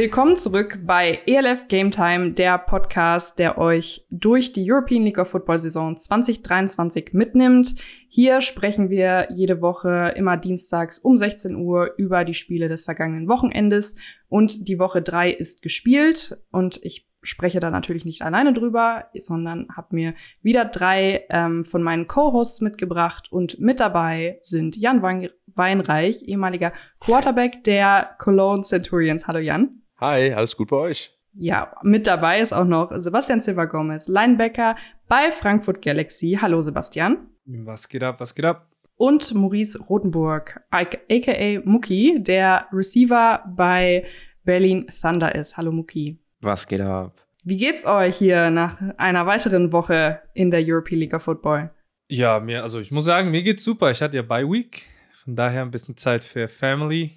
Willkommen zurück bei ELF Game Time, der Podcast, der euch durch die European League of Football Saison 2023 mitnimmt. Hier sprechen wir jede Woche immer dienstags um 16 Uhr über die Spiele des vergangenen Wochenendes und die Woche drei ist gespielt und ich spreche da natürlich nicht alleine drüber, sondern habe mir wieder drei ähm, von meinen Co-Hosts mitgebracht und mit dabei sind Jan Weinreich, ehemaliger Quarterback der Cologne Centurions. Hallo Jan. Hi, alles gut bei euch? Ja, mit dabei ist auch noch Sebastian Silva Gomez, Linebacker bei Frankfurt Galaxy. Hallo Sebastian. Was geht ab, was geht ab? Und Maurice Rotenburg, aka Muki, der Receiver bei Berlin Thunder ist. Hallo Muki. Was geht ab? Wie geht's euch hier nach einer weiteren Woche in der European League of Football? Ja, mir, also ich muss sagen, mir geht's super. Ich hatte ja Bye Week, von daher ein bisschen Zeit für Family,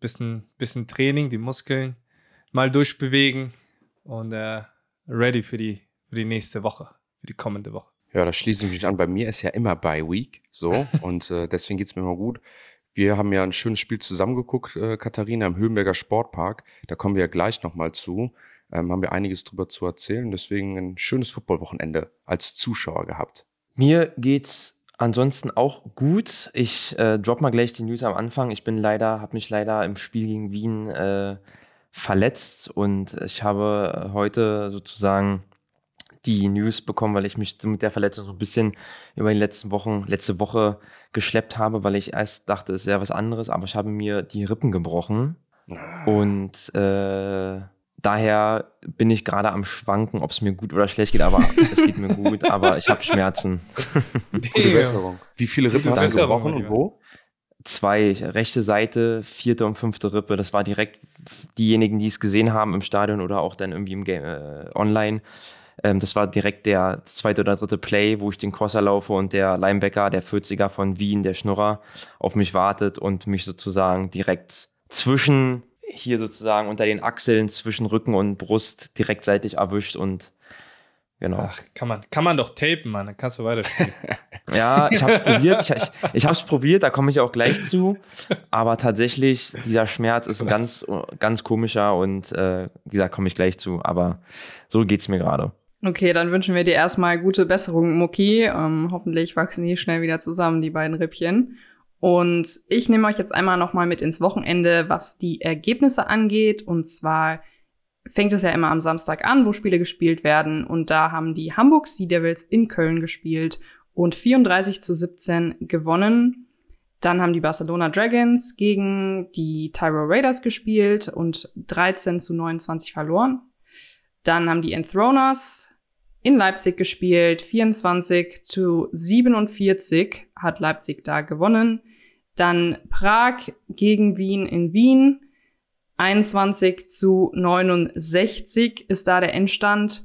bisschen, bisschen Training, die Muskeln mal durchbewegen und äh, ready für die, für die nächste Woche, für die kommende Woche. Ja, da schließe ich mich an. Bei mir ist ja immer Bye Week, so und äh, deswegen geht's mir immer gut. Wir haben ja ein schönes Spiel zusammengeguckt, äh, Katharina, im Höhenberger Sportpark. Da kommen wir ja gleich nochmal zu ähm, haben wir einiges drüber zu erzählen. Deswegen ein schönes Footballwochenende als Zuschauer gehabt. Mir geht's ansonsten auch gut. Ich äh, drop mal gleich die News am Anfang. Ich bin leider, habe mich leider im Spiel gegen Wien äh, verletzt und ich habe heute sozusagen die News bekommen, weil ich mich mit der Verletzung so ein bisschen über die letzten Wochen, letzte Woche geschleppt habe, weil ich erst dachte, es wäre was anderes, aber ich habe mir die Rippen gebrochen. Ah. Und äh, daher bin ich gerade am Schwanken, ob es mir gut oder schlecht geht, aber es geht mir gut, aber ich habe Schmerzen. Wie viele Rippen hast du gebrochen und wo? Zwei, rechte Seite, vierte und fünfte Rippe. Das war direkt diejenigen, die es gesehen haben im Stadion oder auch dann irgendwie im Game, äh, online. Ähm, das war direkt der zweite oder dritte Play, wo ich den Crosser laufe und der Linebacker, der 40er von Wien, der Schnurrer, auf mich wartet und mich sozusagen direkt zwischen hier sozusagen unter den Achseln zwischen Rücken und Brust direkt seitlich erwischt und genau. Ach, kann man, kann man doch tapen, Mann, dann kannst du weiterspielen. ja, ich habe es probiert, ich, ich, ich habe es probiert, da komme ich auch gleich zu, aber tatsächlich, dieser Schmerz ist ein ganz, ganz komischer und äh, wie gesagt, komme ich gleich zu, aber so geht es mir gerade. Okay, dann wünschen wir dir erstmal gute Besserung, Muki. Ähm, hoffentlich wachsen die schnell wieder zusammen, die beiden Rippchen. Und ich nehme euch jetzt einmal nochmal mit ins Wochenende, was die Ergebnisse angeht. Und zwar fängt es ja immer am Samstag an, wo Spiele gespielt werden. Und da haben die Hamburg Sea Devils in Köln gespielt und 34 zu 17 gewonnen. Dann haben die Barcelona Dragons gegen die Tyro Raiders gespielt und 13 zu 29 verloren. Dann haben die Enthroners in Leipzig gespielt, 24 zu 47 hat Leipzig da gewonnen. Dann Prag gegen Wien in Wien. 21 zu 69 ist da der Endstand.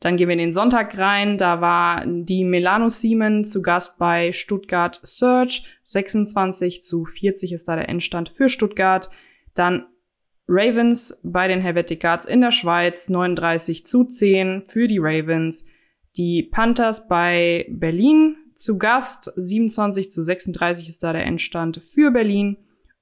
Dann gehen wir in den Sonntag rein. Da war die Melano Siemen zu Gast bei Stuttgart Search. 26 zu 40 ist da der Endstand für Stuttgart. Dann Ravens bei den Helvetic Guards in der Schweiz. 39 zu 10 für die Ravens. Die Panthers bei Berlin zu Gast. 27 zu 36 ist da der Endstand für Berlin.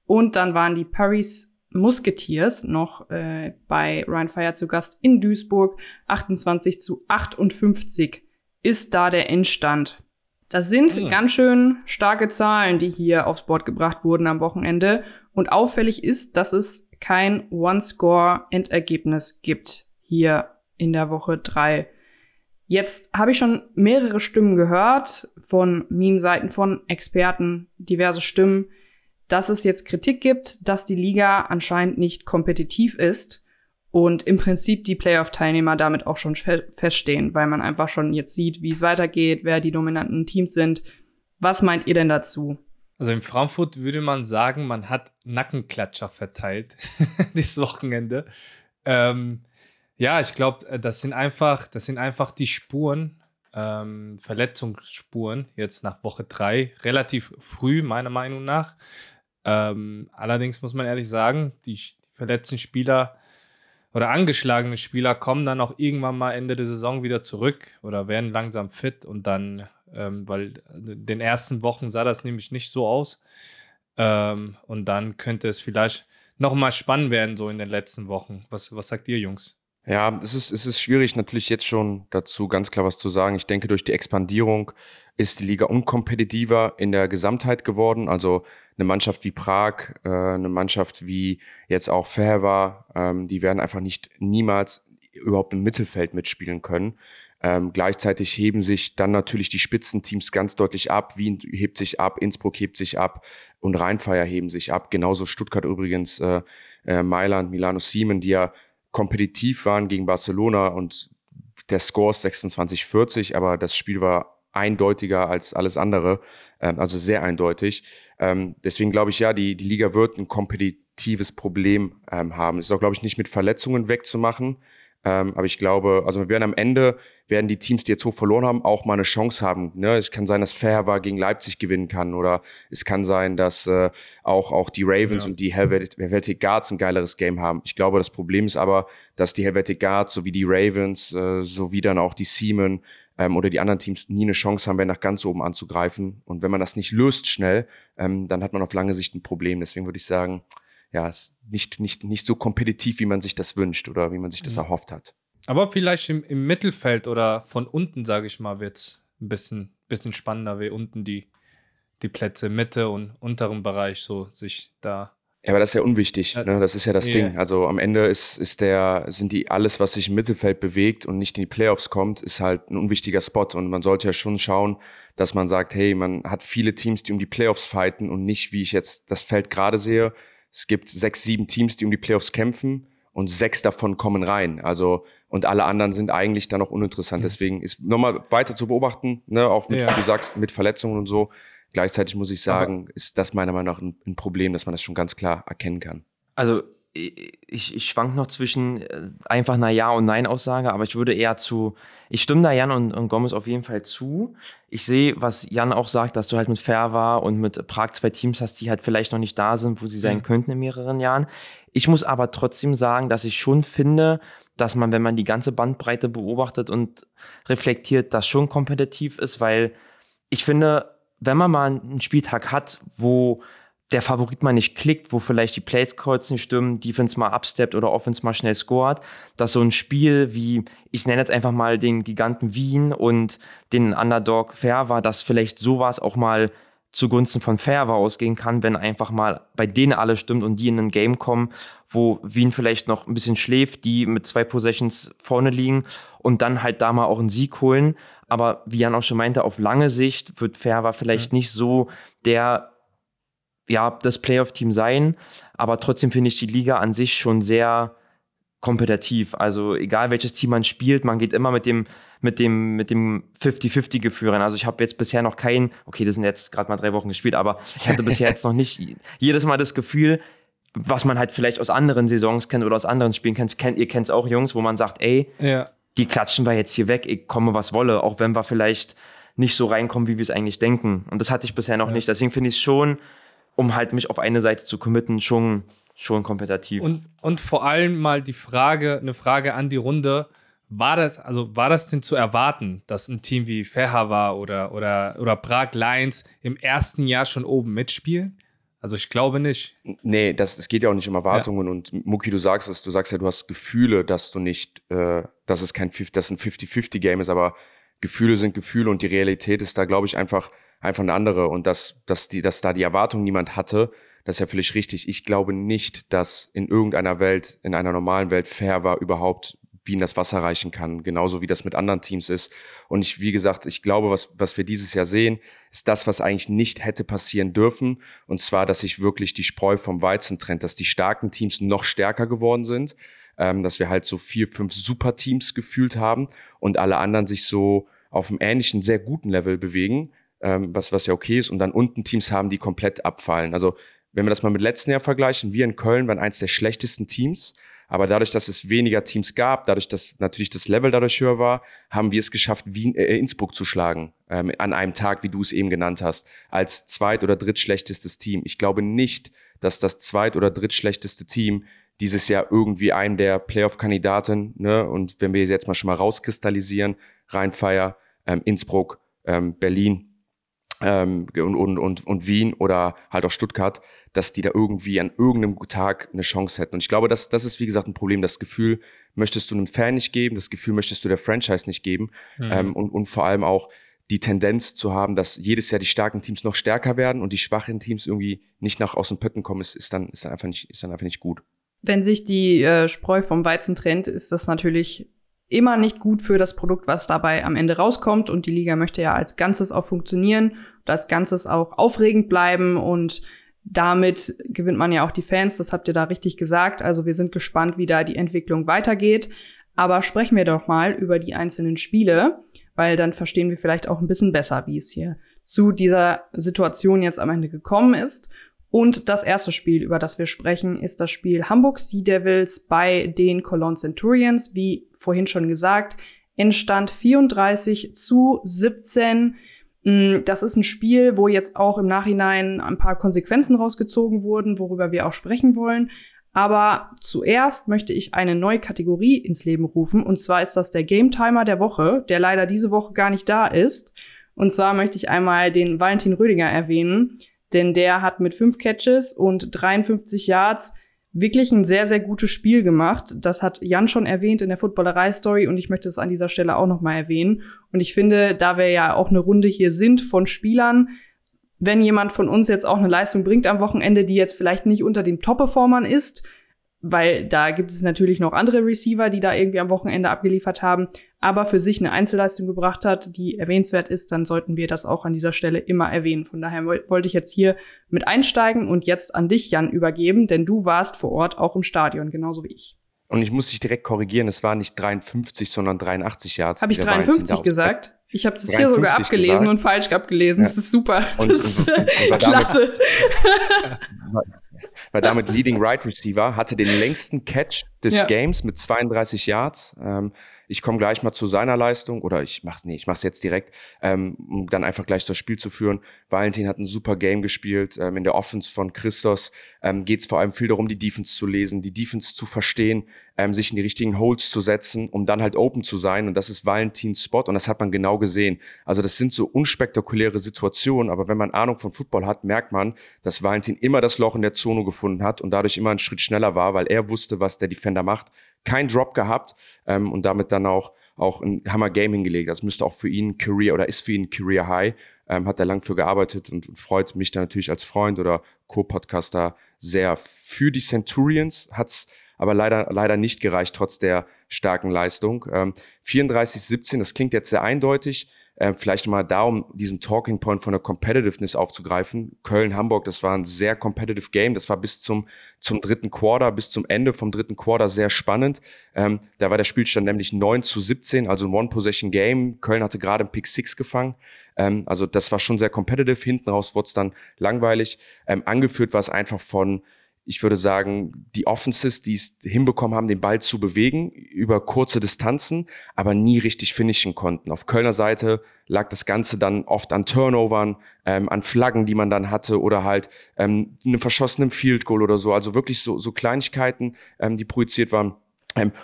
Und dann waren die Paris Musketeers noch äh, bei Ryan Fire zu Gast in Duisburg. 28 zu 58 ist da der Endstand. Das sind mhm. ganz schön starke Zahlen, die hier aufs Board gebracht wurden am Wochenende. Und auffällig ist, dass es kein One-Score-Endergebnis gibt hier in der Woche drei. Jetzt habe ich schon mehrere Stimmen gehört von Meme-Seiten, von Experten, diverse Stimmen, dass es jetzt Kritik gibt, dass die Liga anscheinend nicht kompetitiv ist und im Prinzip die Playoff-Teilnehmer damit auch schon feststehen, weil man einfach schon jetzt sieht, wie es weitergeht, wer die dominanten Teams sind. Was meint ihr denn dazu? Also in Frankfurt würde man sagen, man hat Nackenklatscher verteilt dieses Wochenende. Ähm, ja, ich glaube, das sind einfach, das sind einfach die Spuren, ähm, Verletzungsspuren jetzt nach Woche drei, relativ früh, meiner Meinung nach. Ähm, allerdings muss man ehrlich sagen, die, die, verletzten Spieler oder angeschlagene Spieler kommen dann auch irgendwann mal Ende der Saison wieder zurück oder werden langsam fit und dann, ähm, weil in den ersten Wochen sah das nämlich nicht so aus. Ähm, und dann könnte es vielleicht nochmal spannend werden, so in den letzten Wochen. Was, was sagt ihr, Jungs? Ja, es ist, es ist schwierig, natürlich jetzt schon dazu ganz klar was zu sagen. Ich denke, durch die Expandierung ist die Liga unkompetitiver in der Gesamtheit geworden. Also eine Mannschaft wie Prag, äh, eine Mannschaft wie jetzt auch Ferva, ähm, die werden einfach nicht niemals überhaupt im Mittelfeld mitspielen können. Ähm, gleichzeitig heben sich dann natürlich die Spitzenteams ganz deutlich ab. Wien hebt sich ab, Innsbruck hebt sich ab und Rheinfeier heben sich ab. Genauso Stuttgart übrigens, äh, äh, Mailand, Milano Siemen, die ja kompetitiv waren gegen Barcelona und der Score ist 26-40, aber das Spiel war eindeutiger als alles andere, ähm, also sehr eindeutig. Ähm, deswegen glaube ich, ja, die, die Liga wird ein kompetitives Problem ähm, haben. Es ist auch, glaube ich, nicht mit Verletzungen wegzumachen. Ähm, aber ich glaube, also wir werden am Ende, werden die Teams, die jetzt hoch verloren haben, auch mal eine Chance haben. Ne? Es kann sein, dass Fair gegen Leipzig gewinnen kann oder es kann sein, dass äh, auch, auch die Ravens ja. und die Helvetic Guards ein geileres Game haben. Ich glaube, das Problem ist aber, dass die Helvetic Guards sowie die Ravens, äh, sowie dann auch die Seamen ähm, oder die anderen Teams nie eine Chance haben werden, nach ganz oben anzugreifen. Und wenn man das nicht löst schnell, ähm, dann hat man auf lange Sicht ein Problem. Deswegen würde ich sagen, ja, ist nicht, nicht, nicht so kompetitiv, wie man sich das wünscht oder wie man sich das mhm. erhofft hat. Aber vielleicht im, im Mittelfeld oder von unten, sage ich mal, wird es ein bisschen, bisschen spannender, wie unten die, die Plätze Mitte und unteren Bereich so sich da. Ja, aber das ist ja unwichtig. Ne? Das ist ja das yeah. Ding. Also am Ende ist, ist der, sind die alles, was sich im Mittelfeld bewegt und nicht in die Playoffs kommt, ist halt ein unwichtiger Spot. Und man sollte ja schon schauen, dass man sagt, hey, man hat viele Teams, die um die Playoffs fighten und nicht, wie ich jetzt das Feld gerade sehe, es gibt sechs, sieben Teams, die um die Playoffs kämpfen und sechs davon kommen rein. Also und alle anderen sind eigentlich dann noch uninteressant. Mhm. Deswegen ist nochmal weiter zu beobachten, ne, auch mit, ja. wie du sagst, mit Verletzungen und so. Gleichzeitig muss ich sagen, Aber ist das meiner Meinung nach ein, ein Problem, dass man das schon ganz klar erkennen kann. Also ich, ich schwank noch zwischen äh, einfach einer Ja- und Nein-Aussage, aber ich würde eher zu, ich stimme da Jan und, und Gomez auf jeden Fall zu. Ich sehe, was Jan auch sagt, dass du halt mit Ferva und mit Prag zwei Teams hast, die halt vielleicht noch nicht da sind, wo sie sein mhm. könnten in mehreren Jahren. Ich muss aber trotzdem sagen, dass ich schon finde, dass man, wenn man die ganze Bandbreite beobachtet und reflektiert, das schon kompetitiv ist, weil ich finde, wenn man mal einen Spieltag hat, wo der Favorit mal nicht klickt, wo vielleicht die Plays kurz nicht stimmen, Defense mal absteppt oder Offense mal schnell scored, dass so ein Spiel wie, ich nenne jetzt einfach mal den Giganten Wien und den Underdog Fair war, dass vielleicht sowas auch mal zugunsten von Fair ausgehen kann, wenn einfach mal bei denen alles stimmt und die in ein Game kommen, wo Wien vielleicht noch ein bisschen schläft, die mit zwei Possessions vorne liegen und dann halt da mal auch einen Sieg holen. Aber wie Jan auch schon meinte, auf lange Sicht wird Fair vielleicht mhm. nicht so der ja, das Playoff-Team sein, aber trotzdem finde ich die Liga an sich schon sehr kompetitiv. Also egal welches Team man spielt, man geht immer mit dem mit dem mit dem 50-50-Gefühl rein. Also ich habe jetzt bisher noch kein, okay, das sind jetzt gerade mal drei Wochen gespielt, aber ich hatte bisher jetzt noch nicht jedes Mal das Gefühl, was man halt vielleicht aus anderen Saisons kennt oder aus anderen Spielen kennt. kennt ihr kennt es auch, Jungs, wo man sagt, ey, ja. Die klatschen wir jetzt hier weg, ich komme was wolle, auch wenn wir vielleicht nicht so reinkommen, wie wir es eigentlich denken. Und das hatte ich bisher noch ja. nicht. Deswegen finde ich es schon um halt mich auf eine Seite zu committen, schon, schon kompetitiv. Und, und vor allem mal die Frage, eine Frage an die Runde. War das, also war das denn zu erwarten, dass ein Team wie Ferhava oder, oder, oder Prag Lions im ersten Jahr schon oben mitspielen? Also ich glaube nicht. Nee, das, es geht ja auch nicht um Erwartungen. Ja. Und Muki, du sagst es, du sagst ja, du hast Gefühle, dass du nicht, äh, dass es kein dass ein 50-50-Game ist, aber Gefühle sind Gefühle und die Realität ist da, glaube ich, einfach einfach eine andere und dass, dass, die, dass da die Erwartung niemand hatte, das ist ja völlig richtig. Ich glaube nicht, dass in irgendeiner Welt, in einer normalen Welt fair war, überhaupt Wien das Wasser reichen kann, genauso wie das mit anderen Teams ist. Und ich, wie gesagt, ich glaube, was, was wir dieses Jahr sehen, ist das, was eigentlich nicht hätte passieren dürfen. Und zwar, dass sich wirklich die Spreu vom Weizen trennt, dass die starken Teams noch stärker geworden sind, ähm, dass wir halt so vier, fünf Super-Teams gefühlt haben und alle anderen sich so auf einem ähnlichen, sehr guten Level bewegen, ähm, was, was ja okay ist, und dann unten Teams haben, die komplett abfallen. Also wenn wir das mal mit letzten Jahr vergleichen, wir in Köln waren eins der schlechtesten Teams, aber dadurch, dass es weniger Teams gab, dadurch, dass natürlich das Level dadurch höher war, haben wir es geschafft, Wien, äh, Innsbruck zu schlagen, ähm, an einem Tag, wie du es eben genannt hast, als zweit- oder drittschlechtestes Team. Ich glaube nicht, dass das zweit- oder drittschlechteste Team dieses Jahr irgendwie einen der Playoff-Kandidaten, ne, und wenn wir jetzt mal schon mal rauskristallisieren, Rheinfeier, ähm, Innsbruck, ähm, Berlin, ähm, und, und, und, und Wien oder halt auch Stuttgart, dass die da irgendwie an irgendeinem Tag eine Chance hätten. Und ich glaube, das, das ist, wie gesagt, ein Problem. Das Gefühl möchtest du einem Fan nicht geben, das Gefühl möchtest du der Franchise nicht geben. Mhm. Ähm, und, und vor allem auch die Tendenz zu haben, dass jedes Jahr die starken Teams noch stärker werden und die schwachen Teams irgendwie nicht nach aus dem Pötten kommen, ist, ist, dann, ist, dann, einfach nicht, ist dann einfach nicht gut. Wenn sich die äh, Spreu vom Weizen trennt, ist das natürlich immer nicht gut für das Produkt, was dabei am Ende rauskommt. Und die Liga möchte ja als Ganzes auch funktionieren, als Ganzes auch aufregend bleiben und damit gewinnt man ja auch die Fans, das habt ihr da richtig gesagt. Also wir sind gespannt, wie da die Entwicklung weitergeht. Aber sprechen wir doch mal über die einzelnen Spiele, weil dann verstehen wir vielleicht auch ein bisschen besser, wie es hier zu dieser Situation jetzt am Ende gekommen ist. Und das erste Spiel, über das wir sprechen, ist das Spiel Hamburg Sea Devils bei den Cologne Centurions. Wie vorhin schon gesagt, entstand 34 zu 17. Mm, das ist ein Spiel, wo jetzt auch im Nachhinein ein paar Konsequenzen rausgezogen wurden, worüber wir auch sprechen wollen. Aber zuerst möchte ich eine neue Kategorie ins Leben rufen. Und zwar ist das der Game Timer der Woche, der leider diese Woche gar nicht da ist. Und zwar möchte ich einmal den Valentin Rödiger erwähnen, denn der hat mit fünf Catches und 53 Yards wirklich ein sehr, sehr gutes Spiel gemacht. Das hat Jan schon erwähnt in der Footballerei-Story und ich möchte es an dieser Stelle auch nochmal erwähnen. Und ich finde, da wir ja auch eine Runde hier sind von Spielern, wenn jemand von uns jetzt auch eine Leistung bringt am Wochenende, die jetzt vielleicht nicht unter den Top-Performern ist, weil da gibt es natürlich noch andere Receiver, die da irgendwie am Wochenende abgeliefert haben, aber für sich eine Einzelleistung gebracht hat, die erwähnenswert ist, dann sollten wir das auch an dieser Stelle immer erwähnen. Von daher wollte ich jetzt hier mit einsteigen und jetzt an dich, Jan, übergeben, denn du warst vor Ort auch im Stadion, genauso wie ich. Und ich muss dich direkt korrigieren, es war nicht 53, sondern 83 Yards. Habe ich 53 gesagt? Ich habe das hier sogar abgelesen gesagt. und falsch abgelesen. Ja. Das ist super. Und, das ist und, und, und klasse. War damit Leading Right Receiver, hatte den längsten Catch des ja. Games mit 32 Yards. Ähm, ich komme gleich mal zu seiner Leistung oder ich mach's nee, ich mach's jetzt direkt, ähm, um dann einfach gleich das Spiel zu führen. Valentin hat ein super Game gespielt. Ähm, in der Offense von Christos ähm, geht es vor allem viel darum, die Defense zu lesen, die Defense zu verstehen, ähm, sich in die richtigen Holds zu setzen, um dann halt open zu sein. Und das ist Valentins Spot und das hat man genau gesehen. Also das sind so unspektakuläre Situationen, aber wenn man Ahnung von Football hat, merkt man, dass Valentin immer das Loch in der Zone gefunden hat und dadurch immer einen Schritt schneller war, weil er wusste, was der Defender macht. Kein Drop gehabt ähm, und damit dann auch auch ein Hammer Game hingelegt. Das müsste auch für ihn Career oder ist für ihn Career High. Ähm, hat er lang für gearbeitet und freut mich dann natürlich als Freund oder Co-Podcaster sehr für die Centurions. Hat's aber leider, leider nicht gereicht, trotz der starken Leistung. Ähm, 34-17, das klingt jetzt sehr eindeutig. Äh, vielleicht mal da, um diesen Talking Point von der Competitiveness aufzugreifen. Köln, Hamburg, das war ein sehr competitive Game. Das war bis zum, zum dritten Quarter, bis zum Ende vom dritten Quarter sehr spannend. Ähm, da war der Spielstand nämlich 9 zu 17, also ein One-Possession-Game. Köln hatte gerade einen Pick 6 gefangen. Ähm, also das war schon sehr competitive. Hinten raus wurde es dann langweilig. Ähm, angeführt war es einfach von ich würde sagen, die Offenses, die es hinbekommen haben, den Ball zu bewegen über kurze Distanzen, aber nie richtig finishen konnten. Auf Kölner Seite lag das Ganze dann oft an Turnovern, ähm, an Flaggen, die man dann hatte oder halt ähm, einem verschossenen Field Goal oder so. Also wirklich so, so Kleinigkeiten, ähm, die projiziert waren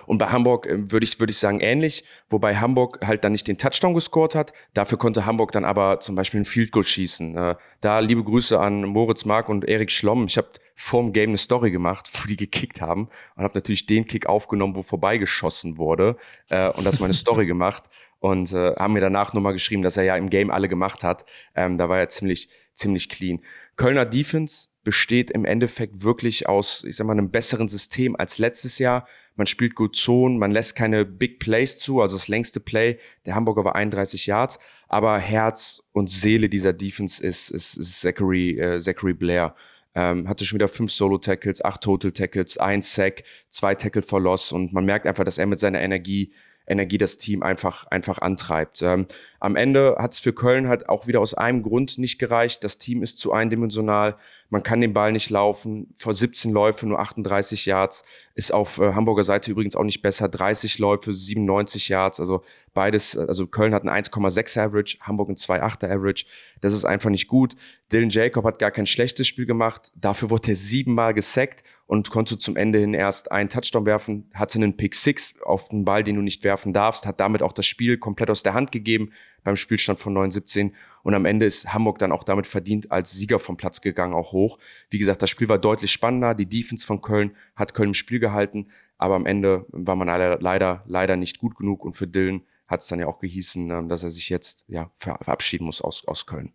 und bei Hamburg äh, würde ich, würde ich sagen ähnlich, wobei Hamburg halt dann nicht den Touchdown gescored hat. Dafür konnte Hamburg dann aber zum Beispiel ein Field Goal schießen. Äh, da liebe Grüße an Moritz Mark und Erik Schlomm. Ich habe vorm Game eine Story gemacht, wo die gekickt haben und habe natürlich den Kick aufgenommen, wo vorbeigeschossen wurde äh, und das meine Story gemacht und äh, haben mir danach nochmal geschrieben, dass er ja im Game alle gemacht hat. Ähm, da war er ziemlich, ziemlich clean. Kölner Defense besteht im Endeffekt wirklich aus, ich sag mal, einem besseren System als letztes Jahr. Man spielt gut Zonen, man lässt keine Big Plays zu, also das längste Play der Hamburger war 31 Yards, aber Herz und Seele dieser Defense ist, ist, ist Zachary, äh, Zachary Blair. Ähm, hatte schon wieder fünf Solo-Tackles, acht Total-Tackles, ein Sack, zwei Tackle for Loss und man merkt einfach, dass er mit seiner Energie Energie das Team einfach, einfach antreibt. Ähm, am Ende hat es für Köln halt auch wieder aus einem Grund nicht gereicht. Das Team ist zu eindimensional. Man kann den Ball nicht laufen. Vor 17 Läufe nur 38 Yards. Ist auf äh, Hamburger Seite übrigens auch nicht besser. 30 Läufe, 97 Yards. Also beides, also Köln hat ein 1,6 Average, Hamburg ein 2,8er Average. Das ist einfach nicht gut. Dylan Jacob hat gar kein schlechtes Spiel gemacht. Dafür wurde er siebenmal gesackt und konnte zum Ende hin erst einen Touchdown werfen, hatte einen Pick Six auf den Ball, den du nicht werfen darfst, hat damit auch das Spiel komplett aus der Hand gegeben beim Spielstand von 9-17 und am Ende ist Hamburg dann auch damit verdient als Sieger vom Platz gegangen, auch hoch. Wie gesagt, das Spiel war deutlich spannender, die Defense von Köln hat Köln im Spiel gehalten, aber am Ende war man leider, leider, nicht gut genug und für Dylan hat es dann ja auch gehießen, ähm, dass er sich jetzt ja, verabschieden muss aus, aus Köln.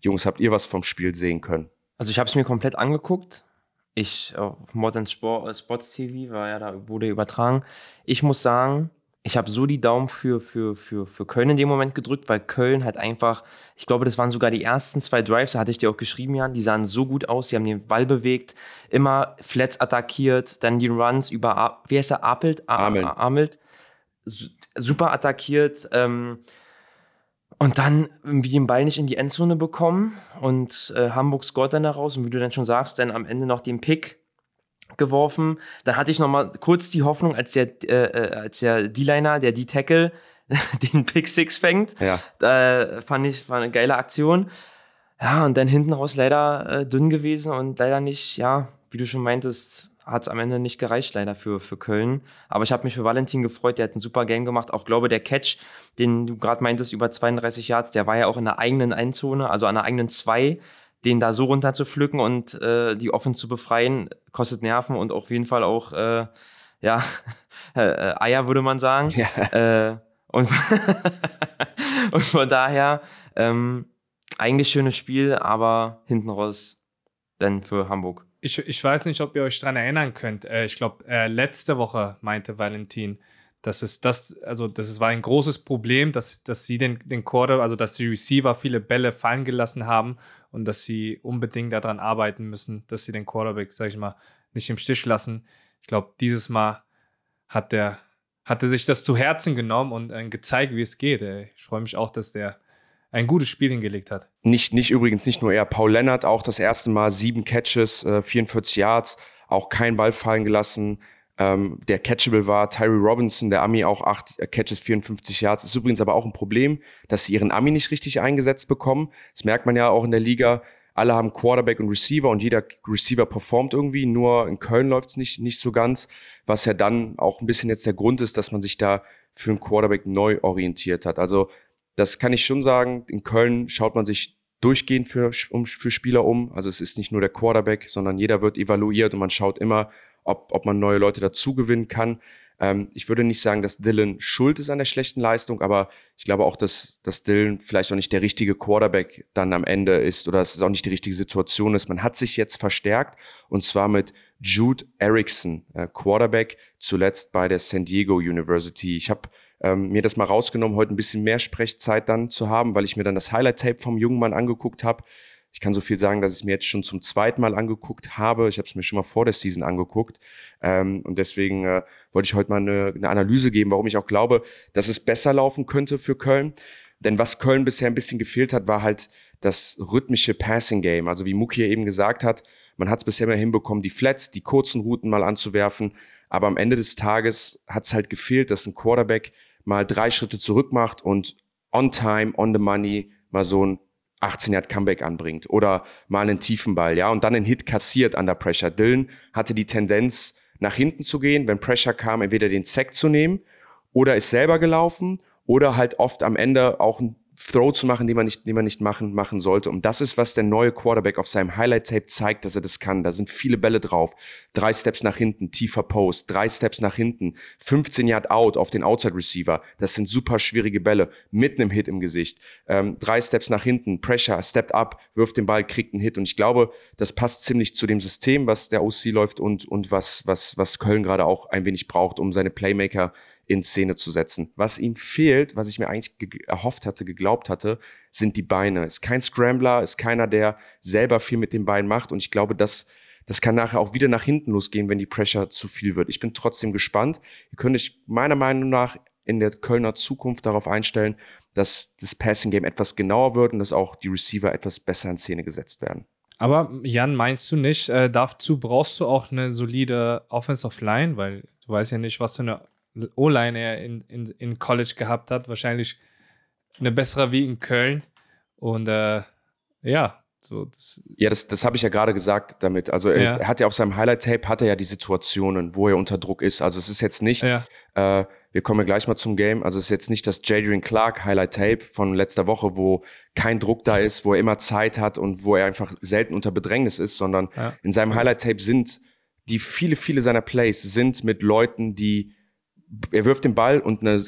Jungs, habt ihr was vom Spiel sehen können? Also ich habe es mir komplett angeguckt. Ich auf Modern Sport, äh, Sports TV war ja da wurde übertragen. Ich muss sagen, ich habe so die Daumen für, für, für, für Köln in dem Moment gedrückt, weil Köln halt einfach, ich glaube, das waren sogar die ersten zwei Drives, da hatte ich dir auch geschrieben, Jan, die sahen so gut aus, die haben den Ball bewegt, immer Flats attackiert, dann die Runs über, wie heißt er, Apelt? Amelt. Amelt super attackiert. Ähm, und dann irgendwie den Ball nicht in die Endzone bekommen und äh, Hamburg scoret dann daraus und wie du dann schon sagst, dann am Ende noch den Pick geworfen. Dann hatte ich noch mal kurz die Hoffnung, als der, äh, äh als der D-Liner, der D-Tackle, den Pick Six fängt. Ja. Da fand ich, war eine geile Aktion. Ja, und dann hinten raus leider äh, dünn gewesen und leider nicht, ja, wie du schon meintest, hat es am Ende nicht gereicht, leider für, für Köln. Aber ich habe mich für Valentin gefreut, der hat ein super Game gemacht. Auch glaube, der Catch, den du gerade meintest, über 32 Yards, der war ja auch in der eigenen Einzone, also an der eigenen zwei. Den da so runter zu pflücken und äh, die offen zu befreien, kostet Nerven und auf jeden Fall auch, äh, ja, äh, Eier, würde man sagen. Ja. Äh, und, und von daher, ähm, eigentlich schönes Spiel, aber hinten raus dann für Hamburg ich, ich weiß nicht, ob ihr euch daran erinnern könnt. Äh, ich glaube, äh, letzte Woche meinte Valentin, dass es das, also das es war ein großes Problem, dass, dass sie den, den Quarter, also dass die Receiver viele Bälle fallen gelassen haben und dass sie unbedingt daran arbeiten müssen, dass sie den Quarterback, sag ich mal, nicht im Stich lassen. Ich glaube, dieses Mal hat der, hatte sich das zu Herzen genommen und äh, gezeigt, wie es geht. Ich freue mich auch, dass der ein gutes Spiel hingelegt hat. Nicht, nicht übrigens nicht nur er, Paul Lennart auch das erste Mal sieben Catches, äh, 44 Yards, auch kein Ball fallen gelassen, ähm, der catchable war. Tyree Robinson, der Ami auch acht Catches, 54 Yards. Ist übrigens aber auch ein Problem, dass sie ihren Ami nicht richtig eingesetzt bekommen. Das merkt man ja auch in der Liga. Alle haben Quarterback und Receiver und jeder Receiver performt irgendwie. Nur in Köln läuft es nicht, nicht so ganz, was ja dann auch ein bisschen jetzt der Grund ist, dass man sich da für einen Quarterback neu orientiert hat. Also das kann ich schon sagen. In Köln schaut man sich durchgehend für, um, für Spieler um. Also es ist nicht nur der Quarterback, sondern jeder wird evaluiert und man schaut immer, ob, ob man neue Leute dazu gewinnen kann. Ähm, ich würde nicht sagen, dass Dylan schuld ist an der schlechten Leistung, aber ich glaube auch, dass, dass Dylan vielleicht auch nicht der richtige Quarterback dann am Ende ist oder dass es auch nicht die richtige Situation ist. Man hat sich jetzt verstärkt und zwar mit Jude Erickson, äh, Quarterback, zuletzt bei der San Diego University. Ich habe ähm, mir das mal rausgenommen, heute ein bisschen mehr Sprechzeit dann zu haben, weil ich mir dann das Highlight-Tape vom jungen Mann angeguckt habe. Ich kann so viel sagen, dass ich es mir jetzt schon zum zweiten Mal angeguckt habe. Ich habe es mir schon mal vor der Season angeguckt. Ähm, und deswegen äh, wollte ich heute mal eine, eine Analyse geben, warum ich auch glaube, dass es besser laufen könnte für Köln. Denn was Köln bisher ein bisschen gefehlt hat, war halt das rhythmische Passing Game. Also wie Muki eben gesagt hat, man hat es bisher immer hinbekommen, die Flats, die kurzen Routen mal anzuwerfen. Aber am Ende des Tages hat es halt gefehlt, dass ein Quarterback mal drei Schritte zurück macht und on time, on the money mal so ein 18 Yard Comeback anbringt oder mal einen tiefen Ball, ja, und dann einen Hit kassiert under Pressure. Dylan hatte die Tendenz, nach hinten zu gehen, wenn Pressure kam, entweder den Sack zu nehmen oder ist selber gelaufen oder halt oft am Ende auch ein Throw zu machen, den man nicht, den man nicht machen, machen sollte. Und das ist, was der neue Quarterback auf seinem Highlight-Tape zeigt, dass er das kann. Da sind viele Bälle drauf. Drei Steps nach hinten, tiefer Post, drei Steps nach hinten, 15 Yard out auf den Outside Receiver. Das sind super schwierige Bälle. Mit einem Hit im Gesicht. Ähm, drei Steps nach hinten, Pressure, stepped up, wirft den Ball, kriegt einen Hit. Und ich glaube, das passt ziemlich zu dem System, was der OC läuft und, und was, was, was Köln gerade auch ein wenig braucht, um seine Playmaker in Szene zu setzen. Was ihm fehlt, was ich mir eigentlich erhofft hatte, geglaubt hatte, sind die Beine. Ist kein Scrambler, ist keiner, der selber viel mit den Beinen macht. Und ich glaube, das, das kann nachher auch wieder nach hinten losgehen, wenn die Pressure zu viel wird. Ich bin trotzdem gespannt. Ihr könnt euch meiner Meinung nach in der Kölner Zukunft darauf einstellen, dass das Passing Game etwas genauer wird und dass auch die Receiver etwas besser in Szene gesetzt werden. Aber Jan, meinst du nicht, äh, dazu brauchst du auch eine solide Offensive Line, weil du weißt ja nicht, was für eine O-Line er in, in, in College gehabt hat. Wahrscheinlich eine bessere wie in Köln. Und äh, ja, So, das Ja, das, das habe ich ja gerade gesagt damit. Also er, Ja. er hat ja auf seinem Highlight-Tape hat er ja die Situationen, wo er unter Druck ist. Also es ist jetzt nicht, ja, äh, wir kommen ja gleich mal zum Game, also es ist jetzt nicht das Jadrian Clark Highlight-Tape von letzter Woche, wo kein Druck da ist, wo er immer Zeit hat und wo er einfach selten unter Bedrängnis ist, sondern in seinem Highlight-Tape sind die viele, viele seiner Plays sind mit Leuten, die er wirft den Ball und eine,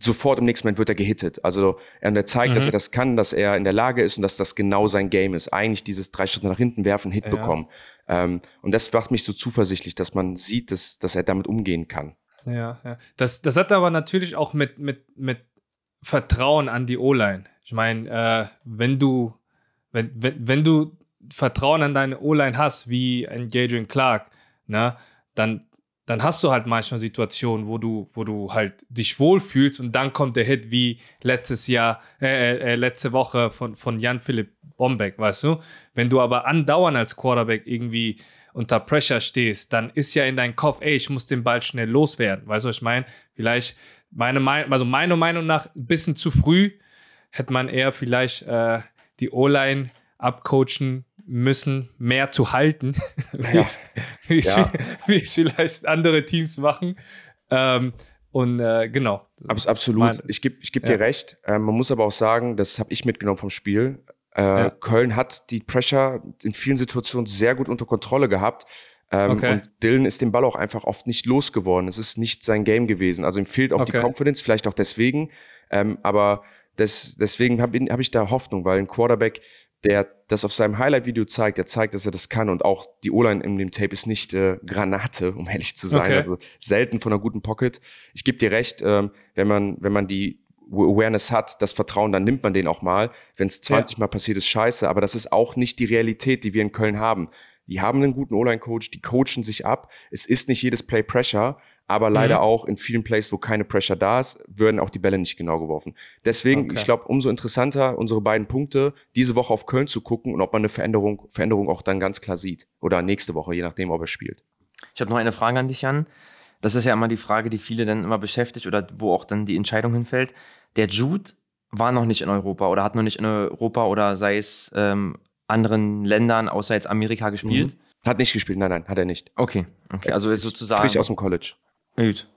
sofort im nächsten Moment wird er gehittet. Also er, zeigt, dass Mhm. er das kann, dass er in der Lage ist und dass das genau sein Game ist. Eigentlich dieses drei Schritte nach hinten werfen, Hit Ja. bekommen. Ähm, und das macht mich so zuversichtlich, dass man sieht, dass, dass er damit umgehen kann. ja, ja. Das, das hat aber natürlich auch mit, mit, mit Vertrauen an die O-Line. Ich meine, äh, wenn du, wenn, wenn, wenn du Vertrauen an deine O-Line hast, wie ein Jadrian Clark, ne, dann, dann hast du halt manchmal Situationen, wo du, wo du halt dich wohlfühlst und dann kommt der Hit wie letztes Jahr, äh, äh, letzte Woche von, von Jan-Philipp Bombeck, weißt du? Wenn du aber andauernd als Quarterback irgendwie unter Pressure stehst, dann ist ja in deinem Kopf, ey, ich muss den Ball schnell loswerden. Weißt du, was ich meine? Vielleicht, meine, Meinung- also meiner Meinung nach, ein bisschen zu früh hätte man eher vielleicht äh, die O-Line abcoachen müssen, mehr zu halten, wie Ja. es- wie es Ja. wie es vielleicht andere Teams machen. Ähm, und äh, genau. Abs absolut. Mein- ich gebe ich geb Ja. dir recht. Ähm, man muss aber auch sagen, das habe ich mitgenommen vom Spiel. Äh, Ja. Köln hat die Pressure in vielen Situationen sehr gut unter Kontrolle gehabt. Ähm, Okay. Und Dylan ist den Ball auch einfach oft nicht losgeworden. Es ist nicht sein Game gewesen. Also ihm fehlt auch die Okay. Confidence, vielleicht auch deswegen. Ähm, aber das, deswegen habe hab ich da Hoffnung, weil ein Quarterback, der das auf seinem Highlight-Video zeigt, der zeigt, dass er das kann. Und auch die O-Line in dem Tape ist nicht äh, Granate, um ehrlich zu sein. Okay. Also selten von einer guten Pocket. Ich gebe dir recht, ähm, wenn man, wenn man die Awareness hat, das Vertrauen, dann nimmt man den auch mal. Wenn es 20 Mal passiert, ist scheiße, aber das ist auch nicht die Realität, die wir in Köln haben. Die haben einen guten O-Line-Coach, die coachen sich ab. Es ist nicht jedes Play Pressure, aber leider Mhm. auch in vielen Plays, wo keine Pressure da ist, werden auch die Bälle nicht genau geworfen. Deswegen, Okay. ich glaube, umso interessanter, unsere beiden Punkte diese Woche auf Köln zu gucken und ob man eine Veränderung, Veränderung auch dann ganz klar sieht. Oder nächste Woche, je nachdem, ob er spielt. Ich habe noch eine Frage an dich, Jan. Das ist ja immer die Frage, die viele dann immer beschäftigt oder wo auch dann die Entscheidung hinfällt. Der Jude war noch nicht in Europa oder hat noch nicht in Europa oder sei es ähm, anderen Ländern außer jetzt Amerika gespielt. Hat nicht gespielt, nein, nein, hat er nicht. Okay, okay. Also ist sozusagen. Frisch aus dem College. Gut.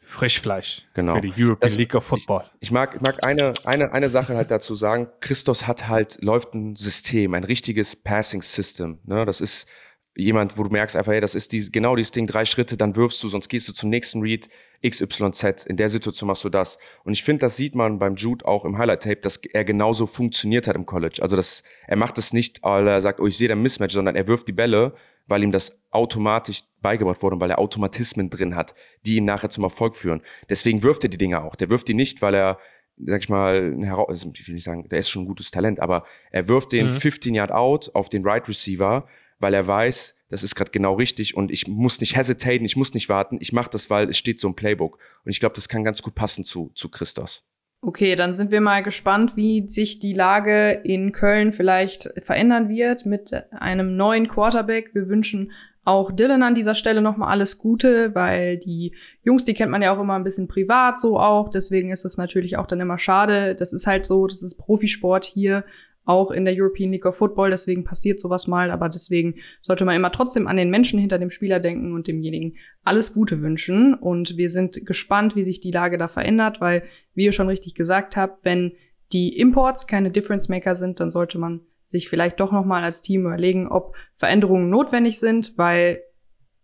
Frischfleisch Genau. für die European Das- League of Football. Ich mag, ich mag eine, eine, eine Sache halt dazu sagen. Christos hat halt, läuft ein System, ein richtiges Passing System. Ne? Das ist jemand, wo du merkst einfach, hey, das ist die, genau dieses Ding, drei Schritte, dann wirfst du, sonst gehst du zum nächsten Read, XYZ. In der Situation machst du das. Und ich finde, das sieht man beim Jude auch im Highlight-Tape, dass er genauso funktioniert hat im College. Also das, er macht es nicht, weil er sagt, oh, ich sehe da ein Mismatch, sondern er wirft die Bälle, weil ihm das automatisch beigebracht wurde und weil er Automatismen drin hat, die ihn nachher zum Erfolg führen. Deswegen wirft er die Dinge auch. Der wirft die nicht, weil er, sag ich mal, ein Hera also ich will nicht sagen, der ist schon ein gutes Talent, aber er wirft den Mhm. 15 Yard out auf den Right Receiver, weil er weiß, das ist gerade genau richtig und ich muss nicht hesitaten, ich muss nicht warten, ich mache das, weil es steht so im Playbook. Und ich glaube, das kann ganz gut passen zu, zu Christos. Okay, dann sind wir mal gespannt, wie sich die Lage in Köln vielleicht verändern wird mit einem neuen Quarterback. Wir wünschen auch Dylan an dieser Stelle nochmal alles Gute, weil die Jungs, die kennt man ja auch immer ein bisschen privat so auch. Deswegen ist es natürlich auch dann immer schade. Das ist halt so, das ist Profisport hier, auch in der European League of Football. Deswegen passiert sowas mal. Aber deswegen sollte man immer trotzdem an den Menschen hinter dem Spieler denken und demjenigen alles Gute wünschen. Und wir sind gespannt, wie sich die Lage da verändert, weil, wie ihr schon richtig gesagt habt, wenn die Imports keine Difference Maker sind, dann sollte man sich vielleicht doch noch mal als Team überlegen, ob Veränderungen notwendig sind, weil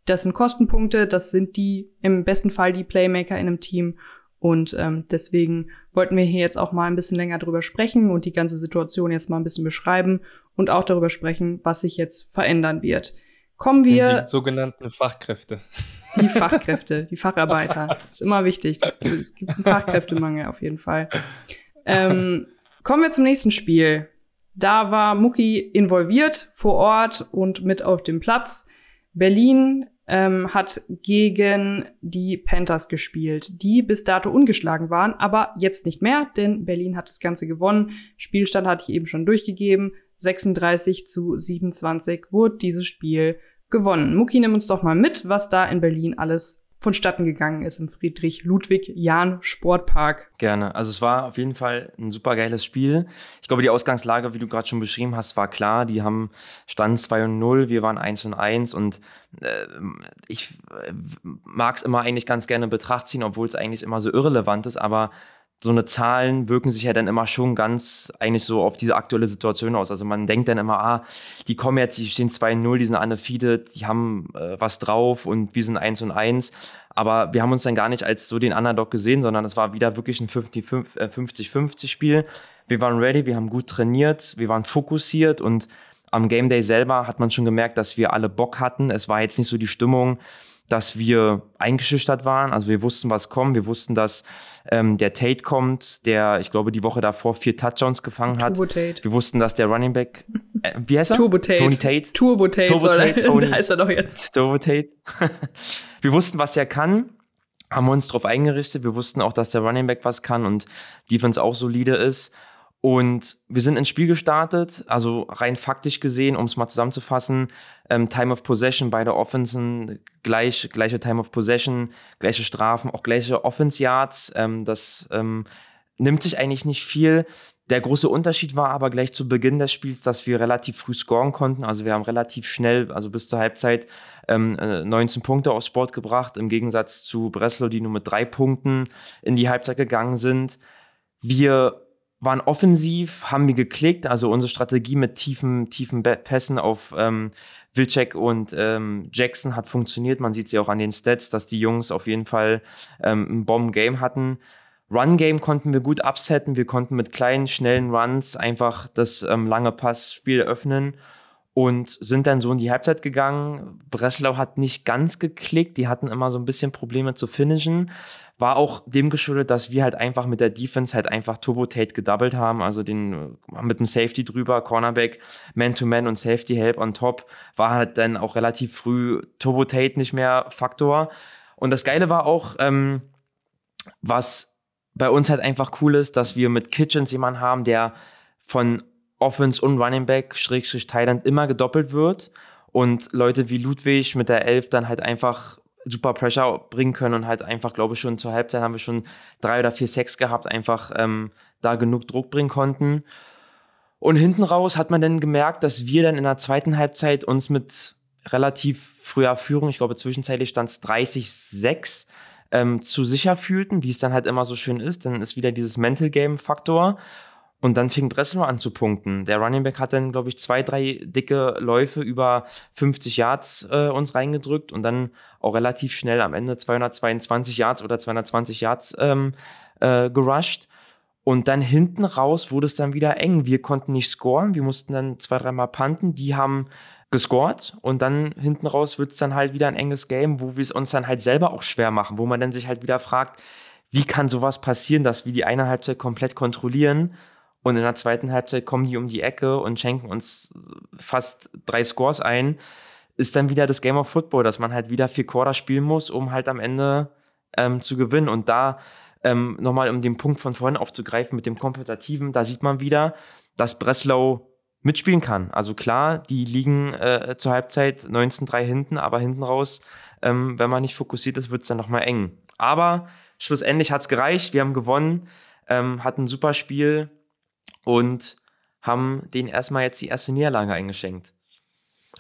das sind Kostenpunkte, das sind die im besten Fall die Playmaker in einem Team und ähm, deswegen wollten wir hier jetzt auch mal ein bisschen länger drüber sprechen und die ganze Situation jetzt mal ein bisschen beschreiben und auch darüber sprechen, was sich jetzt verändern wird. Kommen wir die sogenannten Fachkräfte. die Fachkräfte, die Facharbeiter. ist immer wichtig. Das gibt, es gibt einen Fachkräftemangel auf jeden Fall. Ähm, kommen wir zum nächsten Spiel. Da war Mucki involviert vor Ort und mit auf dem Platz. Berlin ähm, hat gegen die Panthers gespielt, die bis dato ungeschlagen waren, aber jetzt nicht mehr, denn Berlin hat das Ganze gewonnen. Spielstand hatte ich eben schon durchgegeben. 36 zu 27 wurde dieses Spiel gewonnen. Muki, nimm uns doch mal mit, was da in Berlin alles vonstatten gegangen ist im Friedrich-Ludwig-Jahn-Sportpark. Gerne. Also es war auf jeden Fall ein super geiles Spiel. Ich glaube, die Ausgangslage, wie du gerade schon beschrieben hast, war klar. Die haben stand 2 und 0, wir waren 1 und 1 und äh, ich äh, mag es immer eigentlich ganz gerne Betracht ziehen, obwohl es eigentlich immer so irrelevant ist, aber so eine Zahlen wirken sich ja dann immer schon ganz eigentlich so auf diese aktuelle Situation aus. Also man denkt dann immer, ah, die kommen jetzt, die stehen 2-0, die sind undefeated, die haben äh, was drauf und wir sind 1 und 1. Aber wir haben uns dann gar nicht als so den Underdog gesehen, sondern es war wieder wirklich ein 50-50-Spiel. Äh, wir waren ready, wir haben gut trainiert, wir waren fokussiert und am Game Day selber hat man schon gemerkt, dass wir alle Bock hatten. Es war jetzt nicht so die Stimmung, dass wir eingeschüchtert waren. Also wir wussten, was kommt. Wir wussten, dass ähm, der Tate kommt, der, ich glaube, die Woche davor vier Touchdowns gefangen hat. Turbo Tate. Wir wussten, dass der Running Back, äh, wie heißt er? Turbo Tate. Tony Tate. Turbo Tate, Turbo soll Tate, er, Tony. heißt er doch jetzt. Turbo Tate. wir wussten, was er kann. Haben uns darauf eingerichtet. Wir wussten auch, dass der Running Back was kann und Defense auch solide ist. Und wir sind ins Spiel gestartet, also rein faktisch gesehen, um es mal zusammenzufassen, ähm, Time of Possession, beide Offensen, gleich, gleiche Time of Possession, gleiche Strafen, auch gleiche Offense Yards. Ähm, das ähm, nimmt sich eigentlich nicht viel. Der große Unterschied war aber gleich zu Beginn des Spiels, dass wir relativ früh scoren konnten. Also wir haben relativ schnell, also bis zur Halbzeit, ähm, 19 äh, Punkte aufs Board gebracht, im Gegensatz zu Breslau, die nur mit drei Punkten in die Halbzeit gegangen sind. Wir waren offensiv, haben wir geklickt, also unsere Strategie mit tiefen, tiefen Pässen auf ähm, Wilczek und ähm, Jackson hat funktioniert. Man sieht sie auch an den Stats, dass die Jungs auf jeden Fall ähm, ein Bomben-Game hatten. Run-Game konnten wir gut upsetten. Wir konnten mit kleinen, schnellen Runs einfach das ähm, lange Passspiel öffnen und sind dann so in die Halbzeit gegangen. Breslau hat nicht ganz geklickt. Die hatten immer so ein bisschen Probleme zu finishen. War auch dem geschuldet, dass wir halt einfach mit der Defense halt einfach Turbo Tate gedoubled haben, also den mit dem Safety drüber, Cornerback, Man-to-Man -Man und Safety Help on top, war halt dann auch relativ früh Turbo Tate nicht mehr Faktor. Und das Geile war auch, ähm, was bei uns halt einfach cool ist, dass wir mit Kitchens jemanden haben, der von Offense und Running Back, Schrägstrich Thailand, immer gedoppelt wird und Leute wie Ludwig mit der Elf dann halt einfach super Pressure bringen können und halt einfach, glaube ich, schon zur Halbzeit haben wir schon drei oder vier Sacks gehabt, einfach ähm, da genug Druck bringen konnten. Und hinten raus hat man dann gemerkt, dass wir dann in der zweiten Halbzeit uns mit relativ früher Führung, ich glaube zwischenzeitlich stand es 30-6, ähm, zu sicher fühlten, wie es dann halt immer so schön ist. Dann ist wieder dieses Mental Game Faktor. Und dann fing Breslau an zu punkten. Der Running Back hat dann, glaube ich, zwei, drei dicke Läufe über 50 Yards äh, uns reingedrückt und dann auch relativ schnell am Ende 222 Yards oder 220 Yards ähm, äh, gerusht. Und dann hinten raus wurde es dann wieder eng. Wir konnten nicht scoren. Wir mussten dann zwei, dreimal panten. Die haben gescored und dann hinten raus wird es dann halt wieder ein enges Game, wo wir es uns dann halt selber auch schwer machen, wo man dann sich halt wieder fragt, wie kann sowas passieren, dass wir die eine Halbzeit komplett kontrollieren und in der zweiten Halbzeit kommen die um die Ecke und schenken uns fast drei Scores ein. Ist dann wieder das Game of Football, dass man halt wieder vier Quarter spielen muss, um halt am Ende ähm, zu gewinnen. Und da ähm, nochmal, um den Punkt von vorhin aufzugreifen mit dem Kompetitiven, da sieht man wieder, dass Breslau mitspielen kann. Also klar, die liegen äh, zur Halbzeit 19-3 hinten, aber hinten raus, ähm, wenn man nicht fokussiert ist, wird es dann nochmal eng. Aber schlussendlich hat es gereicht, wir haben gewonnen, ähm, hatten ein super Spiel, und haben denen erstmal jetzt die erste Niederlage eingeschenkt.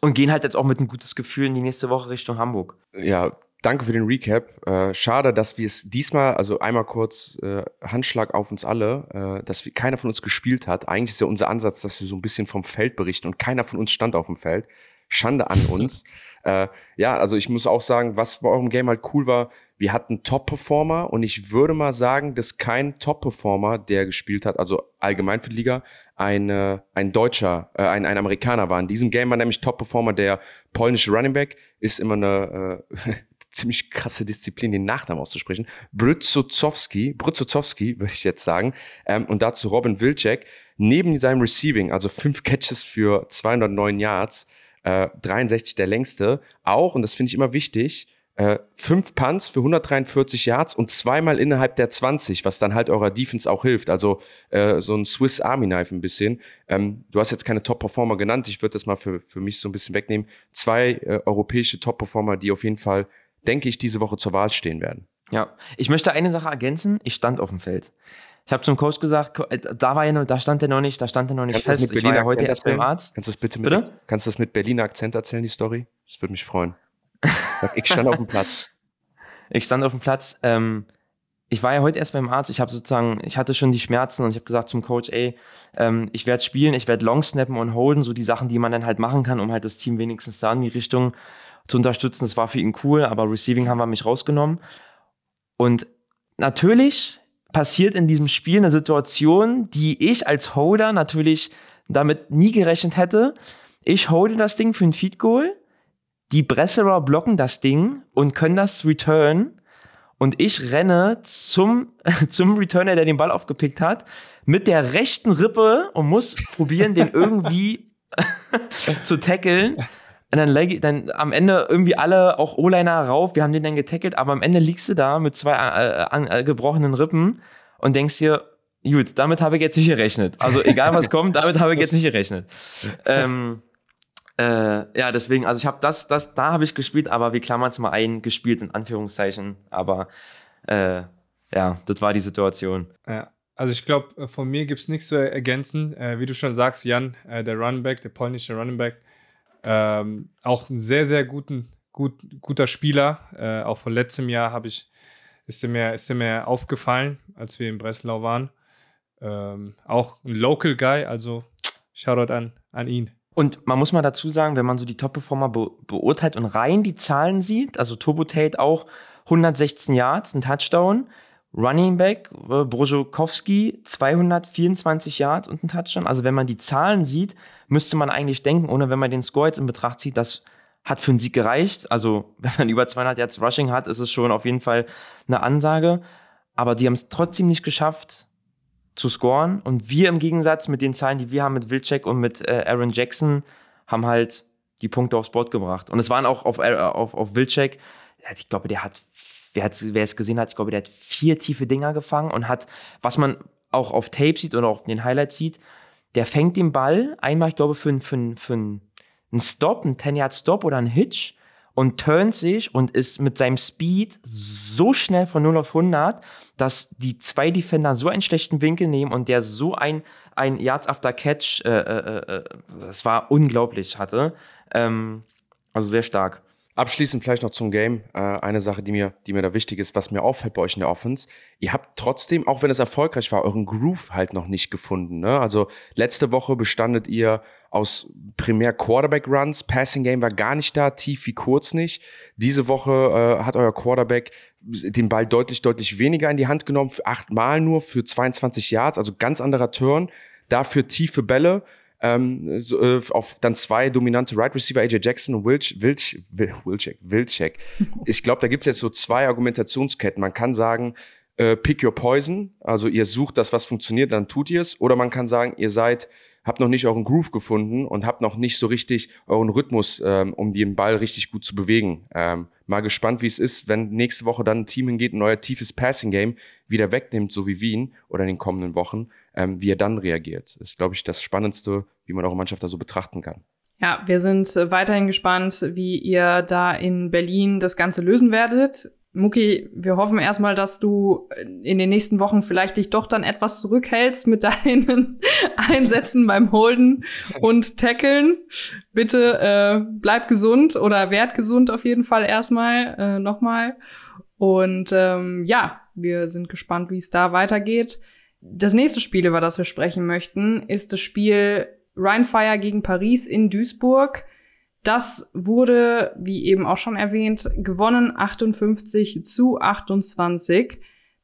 Und gehen halt jetzt auch mit ein gutes Gefühl in die nächste Woche Richtung Hamburg. Ja, danke für den Recap. Äh, schade, dass wir es diesmal, also einmal kurz äh, Handschlag auf uns alle, äh, dass wir, keiner von uns gespielt hat. Eigentlich ist ja unser Ansatz, dass wir so ein bisschen vom Feld berichten und keiner von uns stand auf dem Feld. Schande an uns. äh, ja, also ich muss auch sagen, was bei eurem Game halt cool war, wir hatten Top-Performer und ich würde mal sagen, dass kein Top-Performer, der gespielt hat, also allgemein für die Liga, ein, äh, ein Deutscher, äh, ein, ein Amerikaner war. In diesem Game war nämlich Top-Performer der polnische Running Back, ist immer eine äh, ziemlich krasse Disziplin, den Nachnamen auszusprechen. Brzyzowski, Brzyzowski, würde ich jetzt sagen. Ähm, und dazu Robin Wilczek. Neben seinem Receiving, also fünf Catches für 209 Yards, äh, 63 der längste, auch, und das finde ich immer wichtig, äh, fünf Punts für 143 Yards und zweimal innerhalb der 20, was dann halt eurer Defense auch hilft. Also äh, so ein Swiss Army Knife ein bisschen. Ähm, du hast jetzt keine Top-Performer genannt, ich würde das mal für, für mich so ein bisschen wegnehmen. Zwei äh, europäische Top-Performer, die auf jeden Fall denke ich, diese Woche zur Wahl stehen werden. Ja, ich möchte eine Sache ergänzen. Ich stand auf dem Feld. Ich habe zum Coach gesagt, äh, da war ja noch, da stand er noch nicht, da stand er noch nicht Kannst fest. Ich war ja heute erst beim Arzt. Kannst du das bitte Bitte? mit, kannst du das mit Berliner Akzent erzählen, die Story? Das würde mich freuen. Ich stand auf dem Platz. Ich stand auf dem Platz. Ähm, ich war ja heute erst beim Arzt. Ich habe sozusagen, ich hatte schon die Schmerzen und ich habe gesagt zum Coach, ey, ähm, ich werde spielen, ich werde long snappen und holden, so die Sachen, die man dann halt machen kann, um halt das Team wenigstens da in die Richtung zu unterstützen. Das war für ihn cool, aber Receiving haben wir mich rausgenommen. Und natürlich passiert in diesem Spiel eine Situation, die ich als Holder natürlich damit nie gerechnet hätte. Ich holde das Ding für ein Feed Goal. Die Bresserer blocken das Ding und können das return. Und ich renne zum, zum Returner, der den Ball aufgepickt hat, mit der rechten Rippe und muss probieren, den irgendwie zu tackeln. Und dann, leg, ich- dann am Ende irgendwie alle, auch O-Liner rauf, wir haben den dann getackelt, aber am Ende liegst du da mit zwei äh, an, äh, gebrochenen Rippen und denkst dir, gut, damit habe ich jetzt nicht gerechnet. Also egal was kommt, damit habe ich jetzt nicht gerechnet. Ähm, äh, ja, deswegen, also ich habe das, das, da habe ich gespielt, aber wir klammern es mal ein, gespielt in Anführungszeichen. Aber äh, ja, das war die Situation. Ja. Also ich glaube, von mir gibt es nichts zu ergänzen. Äh, wie du schon sagst, Jan, äh, der Running Back, der polnische Running Back, ähm, auch ein sehr, sehr guten, gut, guter Spieler. Äh, auch von letztem Jahr habe ich, ist er mir, mir aufgefallen, als wir in Breslau waren. Ähm, auch ein Local Guy, also Shoutout an, an ihn. Und man muss mal dazu sagen, wenn man so die Top-Performer be beurteilt und rein die Zahlen sieht, also Turbo Tate auch 116 Yards, ein Touchdown, Running Back, äh, Brozokowski 224 Yards und ein Touchdown. Also wenn man die Zahlen sieht, müsste man eigentlich denken, ohne wenn man den Score jetzt in Betracht zieht, das hat für einen Sieg gereicht. Also wenn man über 200 Yards Rushing hat, ist es schon auf jeden Fall eine Ansage. Aber die haben es trotzdem nicht geschafft, zu scoren. Und wir im Gegensatz mit den Zahlen, die wir haben mit Wilczek und mit äh, Aaron Jackson, haben halt die Punkte aufs Board gebracht. Und es waren auch auf, äh, auf, auf Wilczek, ich glaube, der hat, wer, es gesehen hat, ich glaube, der hat vier tiefe Dinger gefangen und hat, was man auch auf Tape sieht oder auch in den Highlights sieht, der fängt den Ball einmal, ich glaube, für, für, für einen Stop, einen 10-Yard-Stop oder einen Hitch und turnt sich und ist mit seinem Speed so schnell von 0 auf 100, dass die zwei Defender so einen schlechten Winkel nehmen und der so ein, ein Yards after Catch, äh, äh, äh, das war unglaublich hatte. Ähm, also sehr stark. Abschließend vielleicht noch zum Game. Äh, eine Sache, die mir, die mir da wichtig ist, was mir auffällt bei euch in der Offense. Ihr habt trotzdem, auch wenn es erfolgreich war, euren Groove halt noch nicht gefunden. Ne? Also letzte Woche bestandet ihr aus primär Quarterback-Runs. Passing Game war gar nicht da, tief wie kurz nicht. Diese Woche äh, hat euer Quarterback den Ball deutlich, deutlich weniger in die Hand genommen, achtmal nur, für 22 Yards, also ganz anderer Turn. Dafür tiefe Bälle. Ähm, so, äh, auf dann zwei dominante Right Receiver, AJ Jackson und Wilch, Wilch, Wil- Wilczek, Wilczek. Ich glaube, da gibt es jetzt so zwei Argumentationsketten. Man kann sagen, äh, pick your poison, also ihr sucht das, was funktioniert, dann tut ihr es. Oder man kann sagen, ihr seid, habt noch nicht euren Groove gefunden und habt noch nicht so richtig euren Rhythmus, ähm, um den Ball richtig gut zu bewegen. Ähm, mal gespannt, wie es ist, wenn nächste Woche dann ein Team hingeht und euer tiefes Passing-Game wieder wegnimmt, so wie Wien oder in den kommenden Wochen, ähm, wie er dann reagiert. Ist, glaube ich, das Spannendste, wie man eure Mannschaft da so betrachten kann. Ja, wir sind äh, weiterhin gespannt, wie ihr da in Berlin das Ganze lösen werdet. Muki, wir hoffen erstmal, dass du äh, in den nächsten Wochen vielleicht dich doch dann etwas zurückhältst mit deinen Einsätzen beim Holden und Tackeln. Bitte äh, bleib gesund oder werd gesund auf jeden Fall erstmal äh, nochmal. Und ähm, ja, wir sind gespannt, wie es da weitergeht. Das nächste Spiel, über das wir sprechen möchten, ist das Spiel Rheinfire gegen Paris in Duisburg. Das wurde, wie eben auch schon erwähnt, gewonnen 58 zu 28.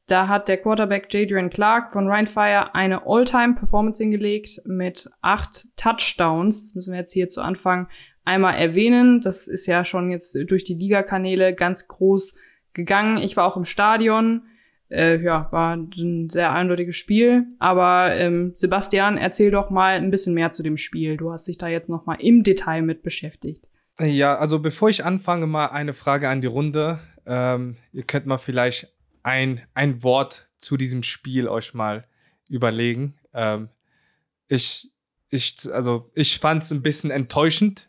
Da hat der Quarterback Jadrian Clark von Rheinfire eine All-Time-Performance hingelegt mit acht Touchdowns. Das müssen wir jetzt hier zu Anfang einmal erwähnen. Das ist ja schon jetzt durch die Ligakanäle ganz groß gegangen. Ich war auch im Stadion. Äh, ja, war ein sehr eindeutiges Spiel. Aber ähm, Sebastian, erzähl doch mal ein bisschen mehr zu dem Spiel. Du hast dich da jetzt noch mal im Detail mit beschäftigt. Ja, also bevor ich anfange, mal eine Frage an die Runde. Ähm, ihr könnt mal vielleicht ein, ein Wort zu diesem Spiel euch mal überlegen. Ähm, ich, ich, also ich fand es ein bisschen enttäuschend.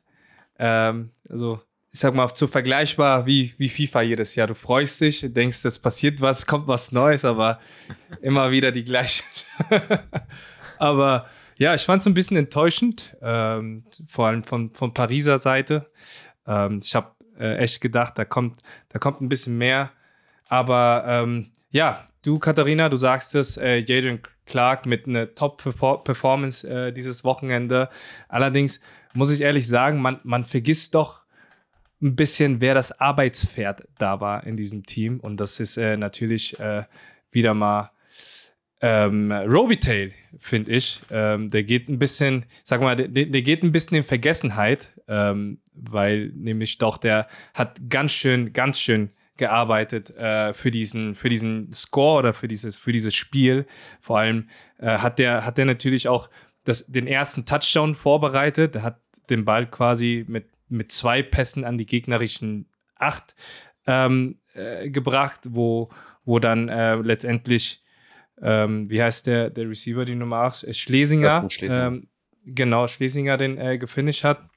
Ähm, also ich sag mal, so vergleichbar wie, wie FIFA jedes Jahr. Du freust dich, denkst, es passiert was, kommt was Neues, aber immer wieder die gleiche. aber ja, ich fand es ein bisschen enttäuschend, ähm, vor allem von, von Pariser Seite. Ähm, ich habe äh, echt gedacht, da kommt, da kommt ein bisschen mehr. Aber ähm, ja, du, Katharina, du sagst es, äh, Jaden Clark mit einer Top-Performance äh, dieses Wochenende. Allerdings muss ich ehrlich sagen, man, man vergisst doch ein bisschen, wer das Arbeitspferd da war in diesem Team. Und das ist äh, natürlich äh, wieder mal ähm, Robitail, finde ich. Ähm, der geht ein bisschen, sag mal, der, der geht ein bisschen in Vergessenheit, ähm, weil nämlich doch der hat ganz schön, ganz schön gearbeitet äh, für diesen für diesen Score oder für dieses für dieses Spiel. Vor allem äh, hat der hat der natürlich auch das, den ersten Touchdown vorbereitet. Der hat den Ball quasi mit mit zwei Pässen an die gegnerischen acht ähm, äh, gebracht, wo, wo dann äh, letztendlich, ähm, wie heißt der, der Receiver, die Nummer 8? Äh, Schlesinger. Schlesinger. Ähm, genau, Schlesinger den äh, gefinisht hat.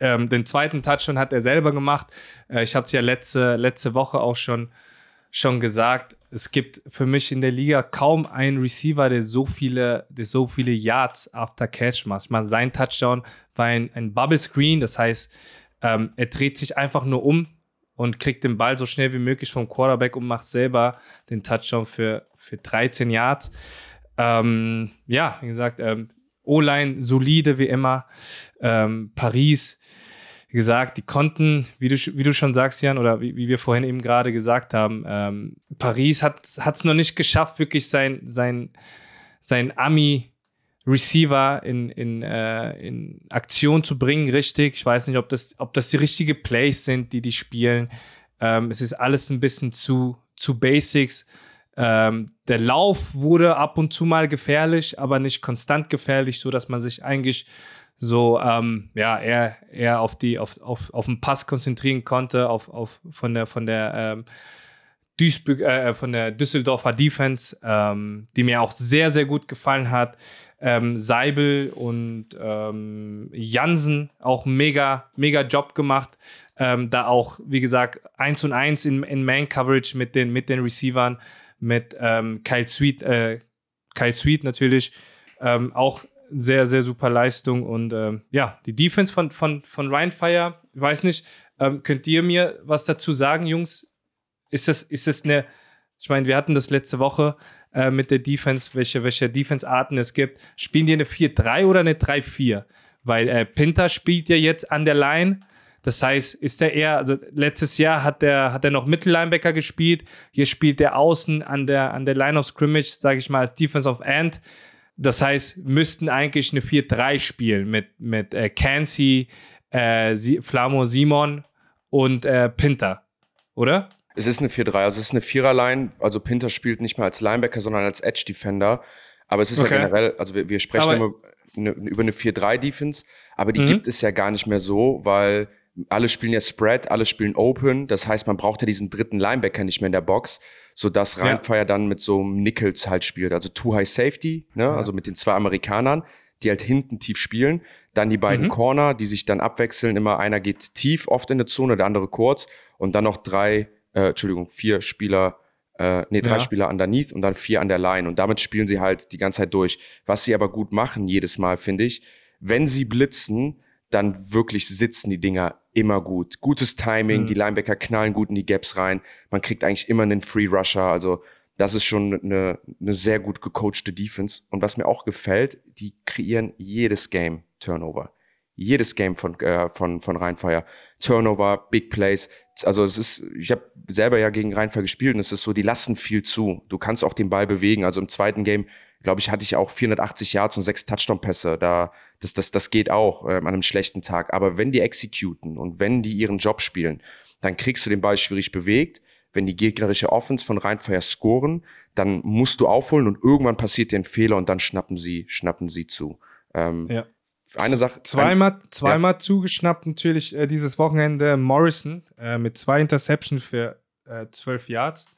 Ähm, den zweiten Touchdown hat er selber gemacht. Äh, ich habe es ja letzte, letzte Woche auch schon, schon gesagt. Es gibt für mich in der Liga kaum einen Receiver, der so viele, der so viele Yards after Catch macht. Ich meine, sein Touchdown war ein, ein Bubble Screen, das heißt, ähm, er dreht sich einfach nur um und kriegt den Ball so schnell wie möglich vom Quarterback und macht selber den Touchdown für, für 13 Yards. Ähm, ja, wie gesagt, ähm, O-Line solide wie immer. Ähm, Paris wie gesagt, die konnten, wie du, wie du schon sagst, Jan, oder wie, wie wir vorhin eben gerade gesagt haben, ähm, Paris hat es noch nicht geschafft, wirklich sein, sein, sein Ami-Receiver in, in, äh, in Aktion zu bringen, richtig. Ich weiß nicht, ob das, ob das die richtigen Plays sind, die die spielen. Ähm, es ist alles ein bisschen zu, zu Basics. Ähm, der Lauf wurde ab und zu mal gefährlich, aber nicht konstant gefährlich, so dass man sich eigentlich so ähm, ja eher, eher auf die auf, auf, auf den Pass konzentrieren konnte, auf, auf von der von der ähm, Duisburg, äh, von der Düsseldorfer Defense, ähm, die mir auch sehr, sehr gut gefallen hat. Ähm, Seibel und ähm, Jansen auch mega, mega Job gemacht. Ähm, da auch, wie gesagt, eins und eins in, in Man-Coverage mit den, mit den Receivern, mit ähm, Kyle Sweet, äh, Kyle Sweet natürlich. Ähm, auch sehr, sehr super Leistung. Und ähm, ja, die Defense von, von, von Ryan Fire, weiß nicht, ähm, könnt ihr mir was dazu sagen, Jungs? Ist das, ist das eine, ich meine, wir hatten das letzte Woche äh, mit der Defense, welche, welche Defense-Arten es gibt. Spielen die eine 4-3 oder eine 3-4? Weil äh, Pinter spielt ja jetzt an der Line. Das heißt, ist er eher, also letztes Jahr hat er hat er noch Mittellinebacker gespielt, hier spielt er außen an der, an der Line of Scrimmage, sage ich mal, als Defense of End. Das heißt, müssten eigentlich eine 4-3 spielen mit, mit äh, Cansey, äh, Flamo Simon und äh, Pinter, oder? Es ist eine 4-3, also es ist eine Viererline. Also Pinter spielt nicht mehr als Linebacker, sondern als Edge Defender. Aber es ist okay. ja generell, also wir, wir sprechen aber, immer eine, über eine 4-3-Defense, aber die mhm. gibt es ja gar nicht mehr so, weil alle spielen ja Spread, alle spielen Open. Das heißt, man braucht ja diesen dritten Linebacker nicht mehr in der Box, sodass Rheinfire ja. dann mit so einem Nichols halt spielt. Also Two High Safety, ne? Ja. also mit den zwei Amerikanern, die halt hinten tief spielen. Dann die beiden mhm. Corner, die sich dann abwechseln. Immer einer geht tief, oft in der Zone, der andere kurz. Und dann noch drei, äh, Entschuldigung, vier Spieler, äh, nee, drei ja. Spieler underneath und dann vier an der Line. Und damit spielen sie halt die ganze Zeit durch. Was sie aber gut machen jedes Mal, finde ich, wenn sie blitzen, dann wirklich sitzen die Dinger immer gut. Gutes Timing, mhm. die Linebacker knallen gut in die Gaps rein. Man kriegt eigentlich immer einen Free Rusher. Also das ist schon eine, eine sehr gut gecoachte Defense. Und was mir auch gefällt, die kreieren jedes Game Turnover. Jedes Game von, äh, von, von Rheinfire. Turnover, Big Plays. Also es ist, ich habe selber ja gegen Rheinfire gespielt und es ist so, die lassen viel zu. Du kannst auch den Ball bewegen. Also im zweiten Game glaube ich, hatte ich auch 480 Yards und sechs Touchdown-Pässe. Da, das, das, das geht auch äh, an einem schlechten Tag. Aber wenn die executen und wenn die ihren Job spielen, dann kriegst du den Ball schwierig bewegt. Wenn die gegnerische Offense von Rheinfeier scoren, dann musst du aufholen und irgendwann passiert dir ein Fehler und dann schnappen sie, schnappen sie zu. Ähm, ja. Eine Sache. Zweimal, zweimal ja. zugeschnappt natürlich äh, dieses Wochenende Morrison äh, mit zwei Interceptions für äh, 12 Yards.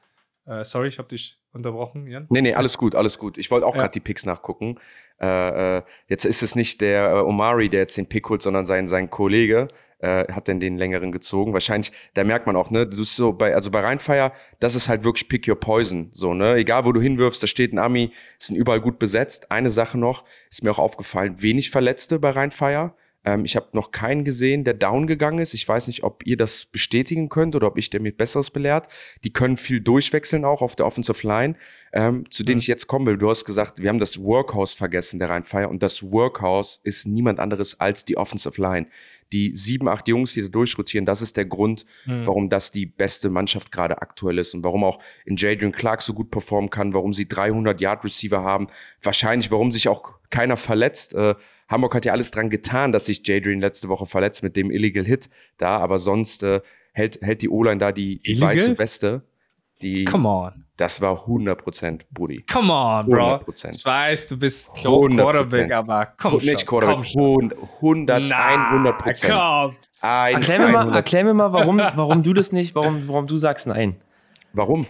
Äh, sorry, ich habe dich unterbrochen, Jan? Nee, nee, alles gut, alles gut. Ich wollte auch ja. gerade die Picks nachgucken. Äh, äh, jetzt ist es nicht der äh, Omari, der jetzt den Pick holt, sondern sein, sein Kollege. äh, hat denn den längeren gezogen. Wahrscheinlich, da merkt man auch, ne, du bist so bei, also bei Rheinfeier, das ist halt wirklich pick your poison, so, ne, egal wo du hinwirfst, da steht ein Ami, sind überall gut besetzt. Eine Sache noch, ist mir auch aufgefallen, wenig Verletzte bei Rheinfeier. Ähm, ich habe noch keinen gesehen, der down gegangen ist. Ich weiß nicht, ob ihr das bestätigen könnt oder ob ich der mir Besseres belehrt. Die können viel durchwechseln auch auf der Offensive Line, ähm, zu denen mhm. ich jetzt kommen will. Du hast gesagt, wir haben das Workhouse vergessen, der Rheinfeier. Und das Workhouse ist niemand anderes als die Offensive Line die sieben, acht Jungs, die da durchrotieren, das ist der Grund, mhm. warum das die beste Mannschaft gerade aktuell ist und warum auch in Jadrian Clark so gut performen kann, warum sie 300 Yard Receiver haben, wahrscheinlich, warum sich auch keiner verletzt. Äh, Hamburg hat ja alles dran getan, dass sich Jadrian letzte Woche verletzt mit dem Illegal Hit da, aber sonst äh, hält, hält die O-Line da die, die weiße Weste. Die, Come on. Das war 100% Brudi. Come on, Bro. 100%. Ich weiß, du bist Quarterback, aber komm schon. Nicht Quarterback, komm 100, Na, 100%. Komm. erklär, mir mal, erklär mir mal, warum, warum du das nicht, warum, warum du sagst nein. Warum?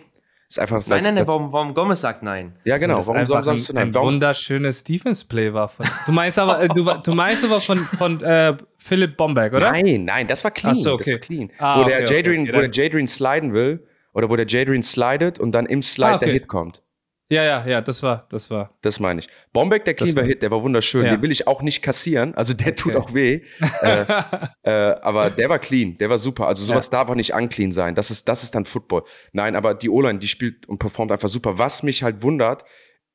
Ist einfach nein, nein, nein, warum, warum Gomez sagt nein. Ja, genau. Warum soll sonst ein, ein warum? wunderschönes Defense-Play war von. Du meinst aber, äh, du, du meinst aber von, von äh, Philipp Bomberg, oder? Nein, nein, das war clean. Ach so, okay. Das war clean. Ah, wo, okay, der Jadrian, okay, wo der Jadrian sliden will oder wo der Jadrian slidet und dann im Slide ah, okay. der Hit kommt. Ja, ja, ja, das war, das war. Das meine ich. Bombeck, der Clean Hit, der war wunderschön. Ja. Den will ich auch nicht kassieren. Also der okay. tut auch weh. äh, äh, aber der war clean, der war super. Also sowas ja. darf auch nicht unclean sein. Das ist, das ist dann Football. Nein, aber die O-Line, die spielt und performt einfach super. Was mich halt wundert,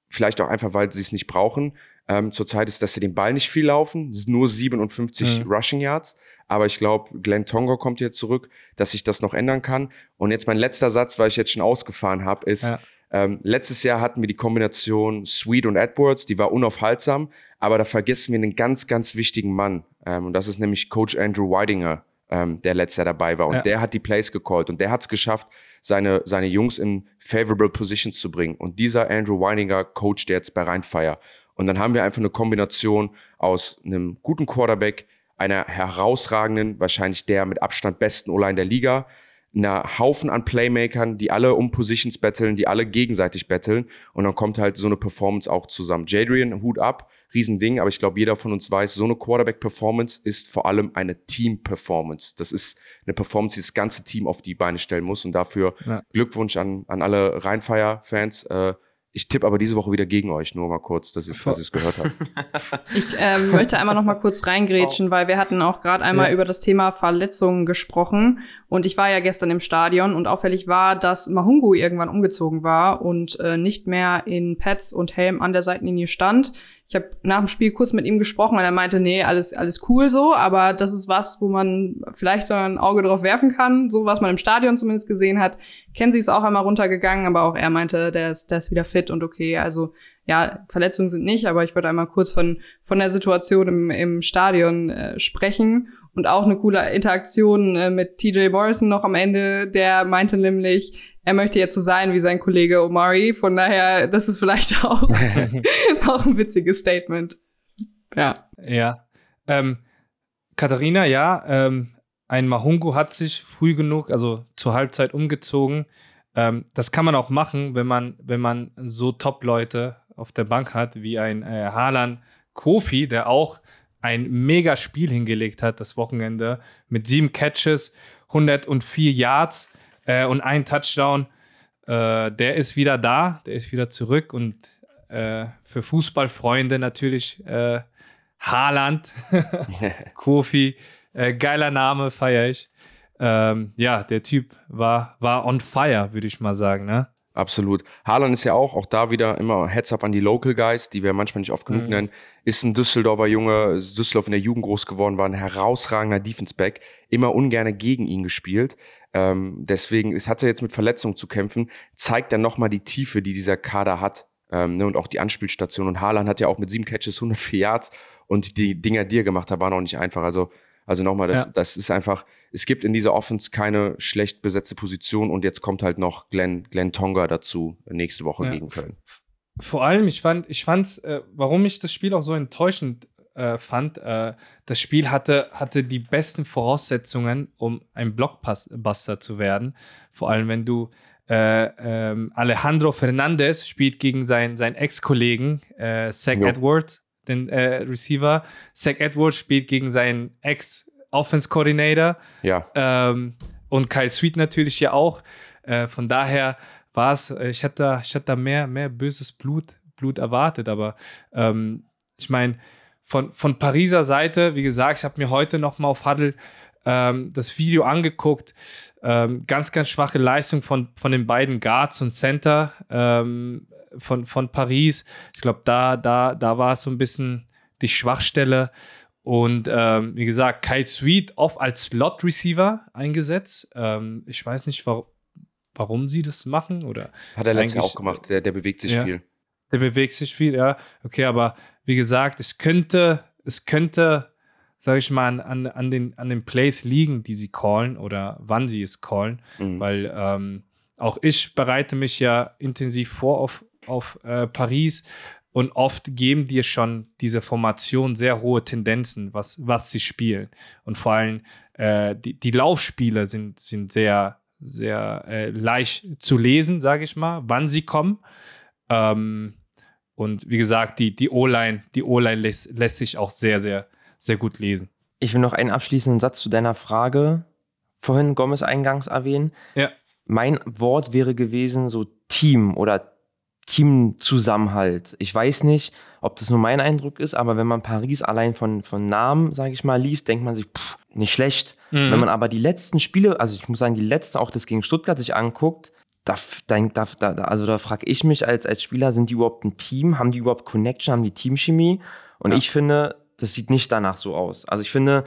vielleicht auch einfach, weil sie es nicht brauchen, ähm, zurzeit ist, dass sie den Ball nicht viel laufen. Nur 57 mhm. Rushing Yards. Aber ich glaube, Glenn Tonga kommt jetzt zurück, dass sich das noch ändern kann. Und jetzt mein letzter Satz, weil ich jetzt schon ausgefahren habe, ist, ja. Ähm, letztes Jahr hatten wir die Kombination Sweet und Edwards, die war unaufhaltsam, aber da vergessen wir einen ganz, ganz wichtigen Mann. Ähm, und das ist nämlich Coach Andrew Weidinger, ähm, der letztes Jahr dabei war. Und ja. der hat die Plays gecallt und der hat es geschafft, seine, seine Jungs in favorable Positions zu bringen. Und dieser Andrew Weidinger coacht jetzt bei Rheinfire. Und dann haben wir einfach eine Kombination aus einem guten Quarterback, einer herausragenden, wahrscheinlich der mit Abstand besten O-Line der Liga, einer Haufen an Playmakern, die alle um Positions betteln, die alle gegenseitig betteln und dann kommt halt so eine Performance auch zusammen. Jadrian, Hut ab, Riesending, aber ich glaube, jeder von uns weiß, so eine Quarterback-Performance ist vor allem eine Team-Performance. Das ist eine Performance, die das ganze Team auf die Beine stellen muss und dafür ja. Glückwunsch an, an alle Rheinfire-Fans. Äh, ich tippe aber diese Woche wieder gegen euch, nur mal kurz, dass ich es gehört habe. Ich ähm, möchte einmal noch mal kurz reingrätschen, oh. weil wir hatten auch gerade einmal ja. über das Thema Verletzungen gesprochen. Und ich war ja gestern im Stadion und auffällig war, dass Mahungu irgendwann umgezogen war und äh, nicht mehr in Pads und Helm an der Seitenlinie stand. Ich habe nach dem Spiel kurz mit ihm gesprochen und er meinte, nee, alles, alles cool so, aber das ist was, wo man vielleicht ein Auge drauf werfen kann, so was man im Stadion zumindest gesehen hat. Kenzie ist auch einmal runtergegangen, aber auch er meinte, der ist, der ist wieder fit und okay. Also ja, Verletzungen sind nicht, aber ich würde einmal kurz von, von der Situation im, im Stadion äh, sprechen und auch eine coole Interaktion äh, mit TJ Morrison noch am Ende, der meinte nämlich, er möchte jetzt so sein wie sein Kollege Omari. Von daher, das ist vielleicht auch, auch ein witziges Statement. Ja. Ja. Ähm, Katharina, ja, ähm, ein Mahungu hat sich früh genug, also zur Halbzeit umgezogen. Ähm, das kann man auch machen, wenn man, wenn man so Top-Leute auf der Bank hat, wie ein äh, Haaland Kofi, der auch ein mega Spiel hingelegt hat das Wochenende mit sieben Catches, 104 Yards äh, und ein Touchdown. Äh, der ist wieder da, der ist wieder zurück und äh, für Fußballfreunde natürlich äh, Haaland, Kofi, äh, geiler Name, feiere ich. Ähm, ja, der Typ war, war on fire, würde ich mal sagen. Ne? Absolut. Haaland ist ja auch, auch da wieder immer Heads up an die Local Guys, die wir manchmal nicht oft genug mhm. nennen. Ist ein Düsseldorfer Junge, ist Düsseldorf in der Jugend groß geworden, war ein herausragender Defense-Back, immer ungerne gegen ihn gespielt. Ähm, deswegen, es hatte jetzt mit Verletzungen zu kämpfen, zeigt dann nochmal die Tiefe, die dieser Kader hat. Ähm, ne, und auch die Anspielstation. Und Haaland hat ja auch mit sieben Catches 104 Yards und die Dinger, die er gemacht hat, waren auch nicht einfach. Also also nochmal, das, ja. das ist einfach, es gibt in dieser Offense keine schlecht besetzte Position und jetzt kommt halt noch Glenn, Glenn Tonga dazu nächste Woche ja. gegen Köln. Vor allem, ich fand, ich fand, äh, warum ich das Spiel auch so enttäuschend äh, fand, äh, das Spiel hatte, hatte die besten Voraussetzungen, um ein Blockbuster zu werden. Vor allem, wenn du äh, ähm, Alejandro Fernandez spielt gegen seinen, seinen Ex-Kollegen äh, Zach jo. Edwards den äh, Receiver. Zach Edwards spielt gegen seinen Ex Offense Coordinator. Ja. Ähm, und Kyle Sweet natürlich ja auch. Äh, von daher war es, ich hatte da, ich hatte da mehr, mehr böses Blut, Blut erwartet, aber ähm, ich meine, von, von Pariser Seite, wie gesagt, ich habe mir heute nochmal auf Huddle ähm, das Video angeguckt. Ähm, ganz, ganz schwache Leistung von, von den beiden Guards und Center ähm, von, von Paris. Ich glaube, da, da, da war es so ein bisschen die Schwachstelle. Und ähm, wie gesagt, Kyle Sweet oft als Slot-Receiver eingesetzt. Ähm, ich weiß nicht, warum warum sie das machen. Oder Hat er letztes Jahr auch gemacht, der, der bewegt sich ja, viel. Der bewegt sich viel, ja. Okay, aber wie gesagt, es könnte, es könnte, sage ich mal, an, an, den, an den Plays liegen, die sie callen oder wann sie es callen. Mhm. Weil ähm, auch ich bereite mich ja intensiv vor auf, auf äh, Paris und oft geben dir schon diese Formation sehr hohe Tendenzen, was, was sie spielen. Und vor allem äh, die, die Laufspiele sind, sind sehr, sehr äh, leicht zu lesen, sage ich mal, wann sie kommen. Ähm, und wie gesagt, die, die O-Line, die O-Line lässt, lässt sich auch sehr, sehr, sehr gut lesen. Ich will noch einen abschließenden Satz zu deiner Frage vorhin Gomez eingangs erwähnen. Ja. Mein Wort wäre gewesen so Team oder Teamzusammenhalt. Ich weiß nicht, ob das nur mein Eindruck ist, aber wenn man Paris allein von, von Namen, sage ich mal, liest, denkt man sich, pff, nicht schlecht. Mhm. Wenn man aber die letzten Spiele, also ich muss sagen, die letzten, auch das gegen Stuttgart sich anguckt, da, da, da, also da frage ich mich als, als Spieler, sind die überhaupt ein Team? Haben die überhaupt Connection? Haben die Teamchemie? Und Ja. ich finde, das sieht nicht danach so aus. Also ich finde,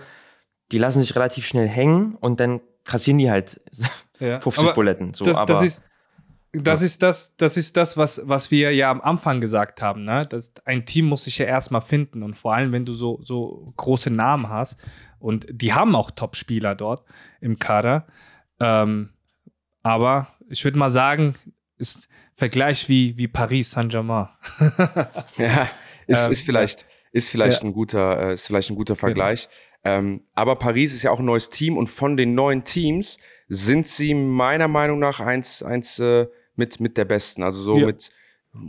die lassen sich relativ schnell hängen und dann kassieren die halt Ja. 50 Aber Buletten. So, das, aber das ist das ist das, das ist das, was, was wir ja am Anfang gesagt haben. Ne? Das, ein Team muss sich ja erstmal finden. Und vor allem, wenn du so, so große Namen hast, und die haben auch Top-Spieler dort im Kader. Ähm, aber ich würde mal sagen, ist Vergleich wie, wie Paris Saint-Germain. Ja, ist, Ähm, ist vielleicht, ist vielleicht ja. ein guter, äh, ist vielleicht ein guter Vergleich. Ähm, aber Paris ist ja auch ein neues Team und von den neuen Teams sind sie meiner Meinung nach eins, eins äh, mit, mit der besten. Also so Ja. mit,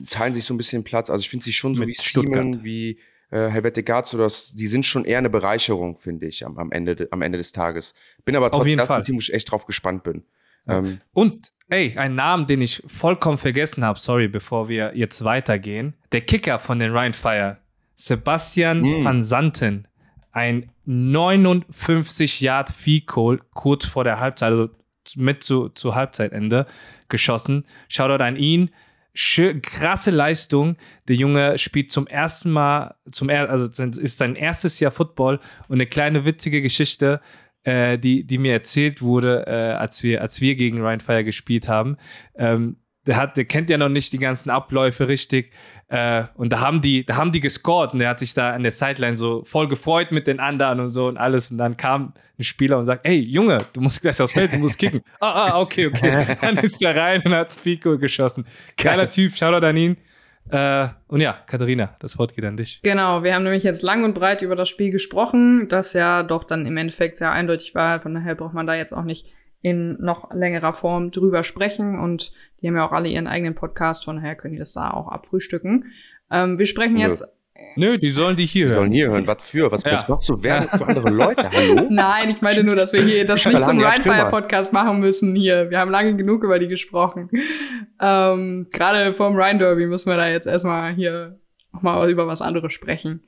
teilen sich so ein bisschen Platz. Also ich finde sie schon so Mit wie Stuttgart. Siemen, wie äh, Helvete Garz oder das, die sind schon eher eine Bereicherung, finde ich, am, am, Ende, de- am Ende des Tages. Bin aber trotzdem das ein. Team, wo ich echt drauf gespannt bin. Ja. Ähm, Und, ey, ein Namen, den ich vollkommen vergessen habe, sorry, bevor wir jetzt weitergehen. Der Kicker von den Rhein Fire, Sebastian Mm. van Santen. Ein 59 Yard Goal kurz vor der Halbzeit, also mit zu, zu Halbzeitende geschossen. Shoutout an ihn. Schö krasse Leistung. Der Junge spielt zum ersten Mal, zum er also ist sein erstes Jahr Football und eine kleine witzige Geschichte, äh, die, die mir erzählt wurde, äh, als, wir, als wir gegen Ryan Fire gespielt haben. Ähm, der, hat, der kennt ja noch nicht die ganzen Abläufe richtig. Äh, und da haben, die, da haben die gescored und der hat sich da an der Sideline so voll gefreut mit den anderen und so und alles. Und dann kam ein Spieler und sagt: Ey, Junge, du musst gleich aufs Feld, du musst kicken. ah, ah, okay, okay. Dann ist er rein und hat Fico geschossen. Geiler Typ, Shoutout an ihn. Äh, und ja, Katharina, das Wort geht an dich. Genau, wir haben nämlich jetzt lang und breit über das Spiel gesprochen, das ja doch dann im Endeffekt sehr eindeutig war. Von daher braucht man da jetzt auch nicht in noch längerer Form drüber sprechen. Und die haben ja auch alle ihren eigenen Podcast, von daher können die das da auch abfrühstücken. Ähm, wir sprechen Nö. jetzt. Nö, die sollen die hier die sollen hören. hier hören, was für, was, Ja. was machst du Werbung für andere Leute? Hallo? Nein, ich meine nur, dass wir hier das nicht zum lange, ja, Rhinefire still mal. Podcast machen müssen hier. Wir haben lange genug über die gesprochen. Ähm, Gerade vom Rhine Derby müssen wir da jetzt erstmal hier noch mal über was anderes sprechen.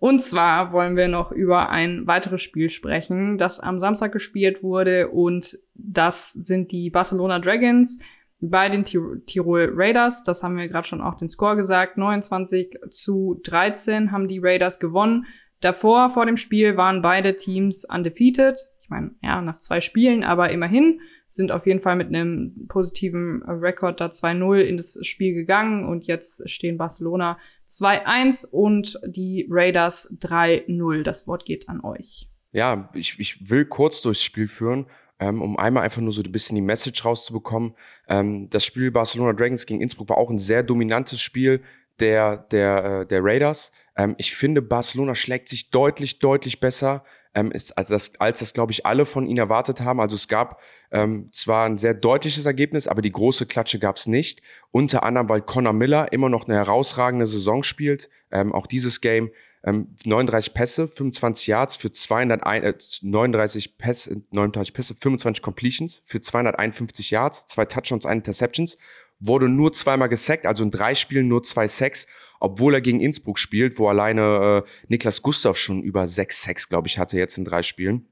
Und zwar wollen wir noch über ein weiteres Spiel sprechen, das am Samstag gespielt wurde und das sind die Barcelona Dragons bei den Tir Tirol Raiders. Das haben wir gerade schon auch den Score gesagt. 29 zu 13 haben die Raiders gewonnen. Davor, vor dem Spiel, waren beide Teams undefeated. Ich meine, ja, nach zwei Spielen, aber immerhin sind auf jeden Fall mit einem positiven Rekord da 2-0 in das Spiel gegangen und jetzt stehen Barcelona 2-1 und die Raiders 3-0. Das Wort geht an euch. Ja, ich, ich will kurz durchs Spiel führen, ähm, um einmal einfach nur so ein bisschen die Message rauszubekommen. Ähm, das Spiel Barcelona Dragons gegen Innsbruck war auch ein sehr dominantes Spiel der, der, äh, der Raiders. Ähm, ich finde, Barcelona schlägt sich deutlich, deutlich besser, ähm, ist, als das, als das glaube ich, alle von ihnen erwartet haben. Also es gab ähm, zwar ein sehr deutliches Ergebnis, aber die große Klatsche gab es nicht. Unter anderem, weil Connor Miller immer noch eine herausragende Saison spielt. Ähm, auch dieses Game ähm, 39 Pässe, 25 Yards für 239 äh, Pässe, 39 Pässe, 25 Completions für 251 Yards, zwei Touchdowns, eine Interceptions, wurde nur zweimal gesackt, also in drei Spielen nur zwei Sacks, obwohl er gegen Innsbruck spielt, wo alleine äh, Niklas Gustav schon über sechs Sacks, glaube ich, hatte jetzt in drei Spielen.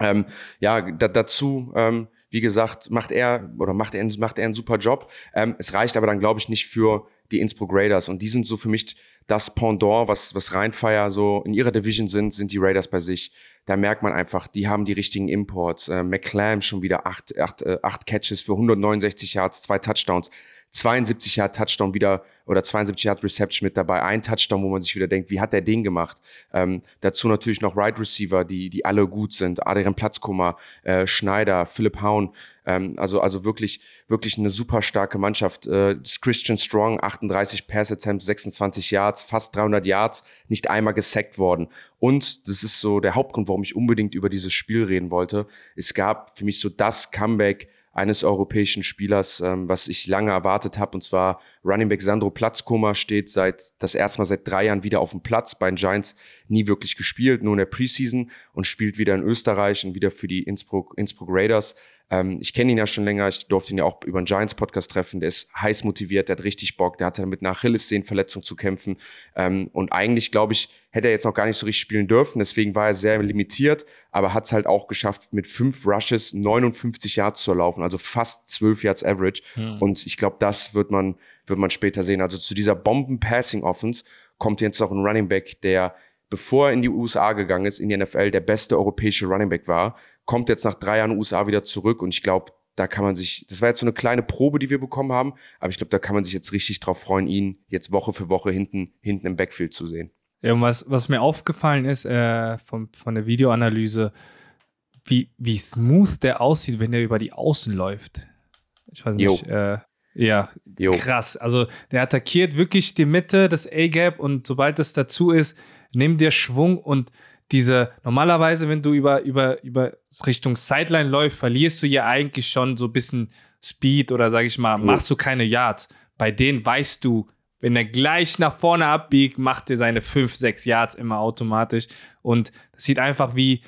Ähm, ja, da, dazu, ähm, wie gesagt, macht er oder macht er, macht er einen super Job. Ähm, es reicht aber dann, glaube ich, nicht für die Innsbruck Raiders. Und die sind so für mich das Pendant, was, was Rheinfire so in ihrer Division sind, sind die Raiders bei sich. Da merkt man einfach, die haben die richtigen Imports. Äh, McClam schon wieder acht, acht, äh, acht Catches für 169 Yards, zwei Touchdowns. 72 Yard Touchdown wieder oder 72 Yard Reception mit dabei. Ein Touchdown, wo man sich wieder denkt, wie hat der den gemacht? Ähm, dazu natürlich noch Right Receiver, die, die alle gut sind. Adrian Platzkummer, äh, Schneider, Philipp Haun. Ähm, also, also wirklich, wirklich eine super starke Mannschaft. Äh, Christian Strong, 38 Pass Attempts, 26 Yards, fast 300 Yards, nicht einmal gesackt worden. Und das ist so der Hauptgrund, warum ich unbedingt über dieses Spiel reden wollte. Es gab für mich so das Comeback eines europäischen Spielers, ähm, was ich lange erwartet habe, und zwar Running Back Sandro Platzkummer steht seit das erste Mal seit drei Jahren wieder auf dem Platz bei den Giants, nie wirklich gespielt, nur in der Preseason und spielt wieder in Österreich und wieder für die Innsbruck, Innsbruck Raiders. Ähm, ich kenne ihn ja schon länger, ich durfte ihn ja auch über einen Giants-Podcast treffen. Der ist heiß motiviert, der hat richtig Bock, der hatte mit einer Achillessehnenverletzung zu kämpfen. Ähm, und eigentlich, glaube ich, hätte er jetzt noch gar nicht so richtig spielen dürfen. Deswegen war er sehr limitiert, aber hat es halt auch geschafft, mit fünf Rushes 59 Yards zu laufen, also fast 12 Yards Average. Hm. Und ich glaube, das wird man, wird man später sehen. Also zu dieser Bomben-Passing-Offense kommt jetzt noch ein Running Back, der bevor er in die USA gegangen ist, in die NFL, der beste europäische Running Back war, kommt jetzt nach drei Jahren USA wieder zurück und ich glaube, da kann man sich, das war jetzt so eine kleine Probe, die wir bekommen haben, aber ich glaube, da kann man sich jetzt richtig drauf freuen, ihn jetzt Woche für Woche hinten, hinten im Backfield zu sehen. Ja, und was, was mir aufgefallen ist äh, von, von der Videoanalyse, wie, wie smooth der aussieht, wenn er über die Außen läuft. Ich weiß nicht, äh, ja, jo. krass. Also der attackiert wirklich die Mitte, das A-Gap und sobald es dazu ist, nimmt der Schwung und diese, normalerweise, wenn du über, über, über Richtung Sideline läufst, verlierst du ja eigentlich schon so ein bisschen Speed oder sag ich mal, machst du keine Yards. Bei denen weißt du, wenn er gleich nach vorne abbiegt, macht er seine 5, 6 Yards immer automatisch. Und das sieht einfach wie,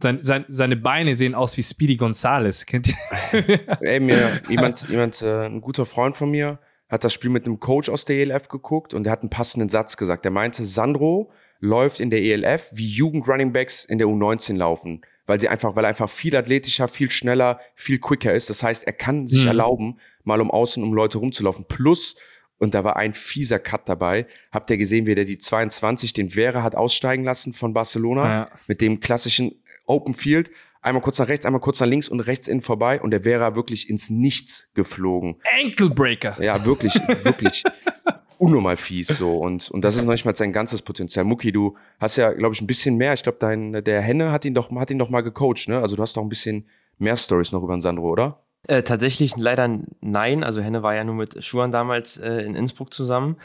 sein, sein, seine Beine sehen aus wie Speedy Gonzales. Kennt ihr? Ey, mir, jemand, jemand äh, ein guter Freund von mir, hat das Spiel mit einem Coach aus der ELF geguckt und der hat einen passenden Satz gesagt. Der meinte, Sandro läuft in der ELF, wie Jugend-Runningbacks in der U19 laufen. Weil sie einfach, weil er einfach viel athletischer, viel schneller, viel quicker ist. Das heißt, er kann sich mhm. erlauben, mal um außen um Leute rumzulaufen. Plus, und da war ein fieser Cut dabei. Habt ihr gesehen, wie der die 22, den Vera hat aussteigen lassen von Barcelona? Ja. Mit dem klassischen Open Field. Einmal kurz nach rechts, einmal kurz nach links und rechts innen vorbei. Und der Vera wirklich ins Nichts geflogen. Ankle Breaker. Ja, wirklich, wirklich unnormal fies so und und das ist noch nicht mal sein ganzes Potenzial. Muki, du hast ja glaube ich ein bisschen mehr. Ich glaube, dein der Henne hat ihn doch hat ihn doch mal gecoacht, ne? Also du hast doch ein bisschen mehr Stories noch über den Sandro, oder? Äh, tatsächlich leider nein. Also Henne war ja nur mit Schuhan damals äh, in Innsbruck zusammen,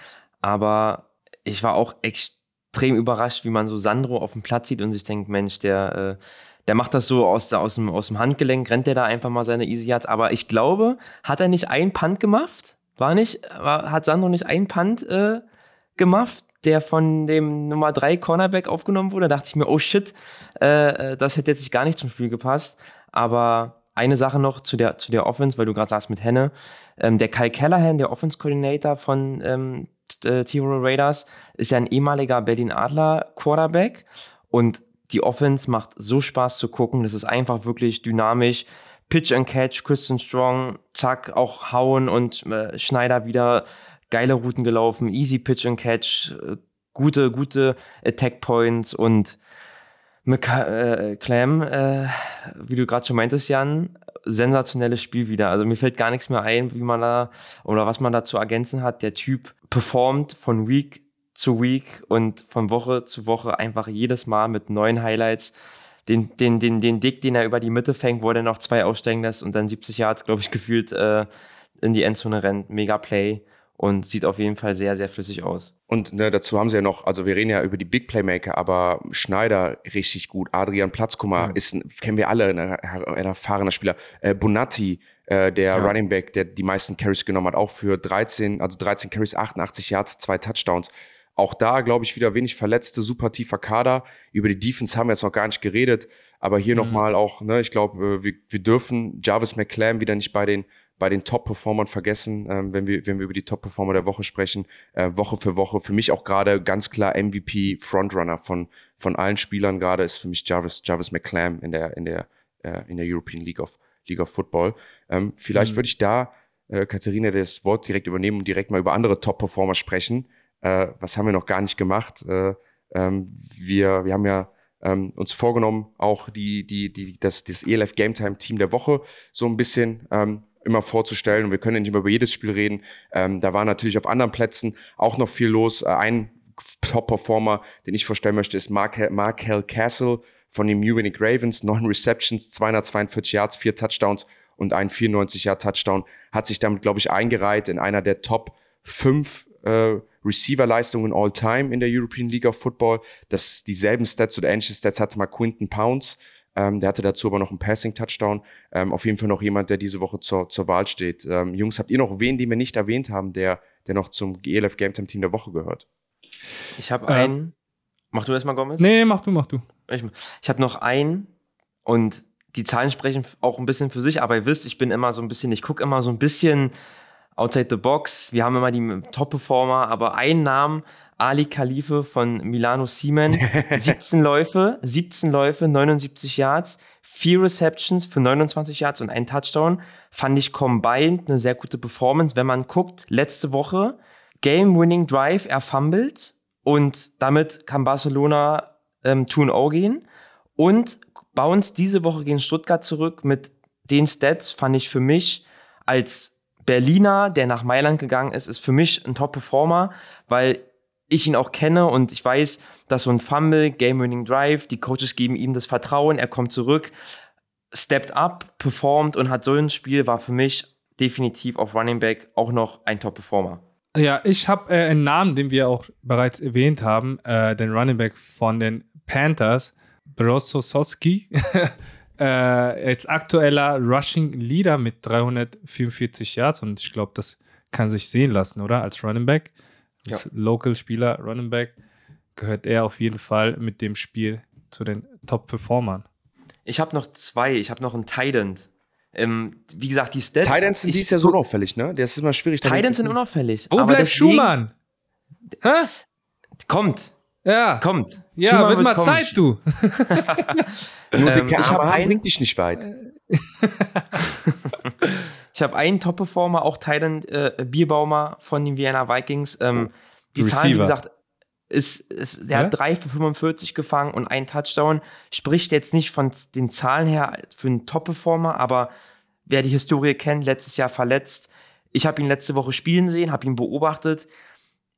aber ich war auch extrem überrascht, wie man so Sandro auf dem Platz sieht und sich denkt, Mensch, der äh, der macht das so aus, aus, dem, aus dem Handgelenk, rennt der da einfach mal seine Easy Yards. Aber ich glaube, hat er nicht einen Punt gemacht? War nicht, war, hat Sandro nicht einen Punt äh, gemacht, der von dem Nummer 3 Cornerback aufgenommen wurde? Da dachte ich mir, oh shit, äh, äh, das hätte jetzt gar nicht zum Spiel gepasst. Aber eine Sache noch zu der, zu der Offense, weil du gerade sagst mit Henne. Ähm, der Kyle Callahan, der Offense Coordinator von ähm, äh, T-Roll Raiders, ist ja ein ehemaliger Berlin Adler Quarterback. Und die Offense macht so Spaß zu gucken. Das ist einfach wirklich dynamisch. Pitch and Catch, Christian Strong, zack, auch Hauen und äh, Schneider wieder geile Routen gelaufen, easy Pitch and Catch, äh, gute, gute Attack Points und Mc äh, Clam, äh, wie du gerade schon meintest, Jan, sensationelles Spiel wieder. Also mir fällt gar nichts mehr ein, wie man da oder was man da zu ergänzen hat. Der Typ performt von Week zu Week und von Woche zu Woche einfach jedes Mal mit neuen Highlights den, den, den, den Dick, den er über die Mitte fängt, wo er noch zwei aussteigen lässt und dann 70 Yards, glaube ich, gefühlt äh, in die Endzone rennt. Mega Play und sieht auf jeden Fall sehr, sehr flüssig aus. Und ne, dazu haben sie ja noch, also wir reden ja über die Big Playmaker, aber Schneider richtig gut, Adrian Platzkummer mhm. ist, kennen wir alle, ein, ein erfahrener Spieler. Äh, Bonatti, äh, der ja. Running Back, der die meisten Carries genommen hat, auch für 13, also 13 Carries, 88 Yards, zwei Touchdowns. Auch da, glaube ich, wieder wenig Verletzte, super tiefer Kader. Über die Defense haben wir jetzt noch gar nicht geredet. Aber hier mhm. nochmal auch, ne, ich glaube, äh, wir, wir dürfen Jarvis McClam wieder nicht bei den, bei den Top-Performern vergessen, ähm, wenn, wir, wenn wir über die Top-Performer der Woche sprechen. Äh, Woche für Woche. Für mich auch gerade ganz klar MVP-Frontrunner von, von allen Spielern gerade ist für mich Jarvis, Jarvis McClam in der, in der, äh, in der European League of, League of Football. Ähm, vielleicht mhm. würde ich da, äh, Katharina, das Wort direkt übernehmen und direkt mal über andere Top-Performer sprechen äh, was haben wir noch gar nicht gemacht? Äh, ähm, wir, wir haben ja ähm, uns vorgenommen, auch die, die, die, das, das ELF Game Time Team der Woche so ein bisschen ähm, immer vorzustellen. Und wir können ja nicht immer über jedes Spiel reden. Ähm, da war natürlich auf anderen Plätzen auch noch viel los. Äh, ein Top-Performer, den ich vorstellen möchte, ist Mark, Markel Castle von den Munich Ravens. Neun Receptions, 242 Yards, vier Touchdowns und ein 94 Yard Touchdown. Hat sich damit, glaube ich, eingereiht in einer der Top 5 äh, Receiver-Leistungen all-time in der European League of Football. Das dieselben Stats oder ähnliche Stats hatte mal Quinton Pounds. Ähm, der hatte dazu aber noch einen Passing-Touchdown. Ähm, auf jeden Fall noch jemand, der diese Woche zur, zur Wahl steht. Ähm, Jungs, habt ihr noch wen, den wir nicht erwähnt haben, der, der noch zum ELF Game Time Team der Woche gehört? Ich habe ähm, einen. Mach du erstmal, Gomez? Nee, mach du, mach du. Ich, ich habe noch einen und die Zahlen sprechen auch ein bisschen für sich, aber ihr wisst, ich bin immer so ein bisschen, ich gucke immer so ein bisschen outside the box. Wir haben immer die Top-Performer, aber ein Namen, Ali Khalife von Milano Siemen, 17 Läufe, 17 Läufe, 79 Yards, vier Receptions für 29 Yards und ein Touchdown. Fand ich combined eine sehr gute Performance. Wenn man guckt, letzte Woche, Game-Winning Drive, er fumbled und damit kann Barcelona ähm, 2-0 gehen. Und Bounce diese Woche gegen Stuttgart zurück mit den Stats fand ich für mich als Berliner, der nach Mailand gegangen ist, ist für mich ein Top-Performer, weil ich ihn auch kenne und ich weiß, dass so ein Fumble, Game-Winning Drive, die Coaches geben ihm das Vertrauen, er kommt zurück, stepped up, performt und hat so ein Spiel, war für mich definitiv auf Running Back auch noch ein Top-Performer. Ja, ich habe äh, einen Namen, den wir auch bereits erwähnt haben, äh, den Running Back von den Panthers, Brososowski. äh, als aktueller Rushing Leader mit 344 Yards und ich glaube, das kann sich sehen lassen, oder? Als Running Back, als ja. Local-Spieler, Running Back, gehört er auf jeden Fall mit dem Spiel zu den Top-Performern. Ich habe noch zwei. Ich habe noch einen Tident. Ähm, wie gesagt, die Stats. Tidents sind dies ja so unauffällig, ne? Das ist immer schwierig. Tidents sind unauffällig. Wo bleibt Schumann? Hä? Kommt. Ja. Kommt. Ja, Schumann wird mal kommen. Zeit, du. Nur ähm, dicke Arme ein, bringt dich nicht weit. ich habe einen Top-Performer, auch Titan äh, Bierbaumer von den Vienna Vikings. Ähm, die Receiver. Zahlen, wie gesagt, ist, ist, der ja? hat 3 für 45 gefangen und einen Touchdown. Spricht jetzt nicht von den Zahlen her für einen Top-Performer, aber wer die Historie kennt, letztes Jahr verletzt. Ich habe ihn letzte Woche spielen sehen, habe ihn beobachtet.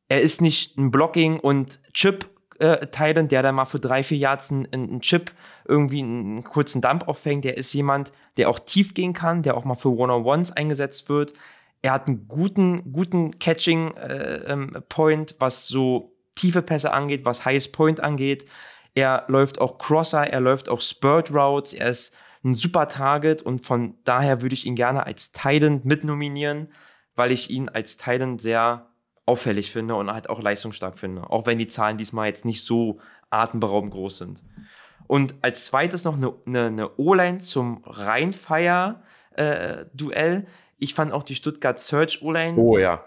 Er ist nicht ein Blocking- und Chip äh, Titan, der da mal für drei, vier Yards einen, einen Chip irgendwie einen, kurzen Dump auffängt. Der ist jemand, der auch tief gehen kann, der auch mal für One-on-Ones eingesetzt wird. Er hat einen guten, guten Catching-Point, äh, was so tiefe Pässe angeht, was Highest Point angeht. Er läuft auch Crosser, er läuft auch Spurt Routes, er ist ein super Target und von daher würde ich ihn gerne als Titan mitnominieren, weil ich ihn als Titan sehr auffällig finde und halt auch leistungsstark finde. Auch wenn die Zahlen diesmal jetzt nicht so atemberaubend groß sind. Und als zweites noch eine, eine, eine O-Line zum Rheinfire-Duell. Äh, ich fand auch die Stuttgart Search O-Line oh, ja.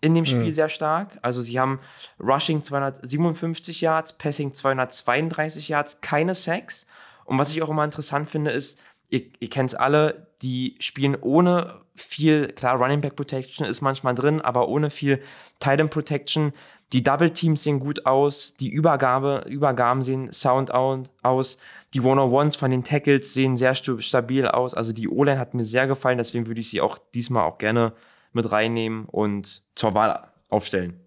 in dem Spiel mhm. sehr stark. Also sie haben Rushing 257 Yards, Passing 232 Yards, keine Sacks. Und was ich auch immer interessant finde, ist, ihr, ihr kennt es alle, die spielen ohne viel, klar, Running Back Protection ist manchmal drin, aber ohne viel Tight End Protection. Die Double Teams sehen gut aus, die Übergabe, Übergaben sehen sound aus, die One-on-Ones von den Tackles sehen sehr stabil aus. Also die O-Line hat mir sehr gefallen, deswegen würde ich sie auch diesmal auch gerne mit reinnehmen und zur Wahl aufstellen.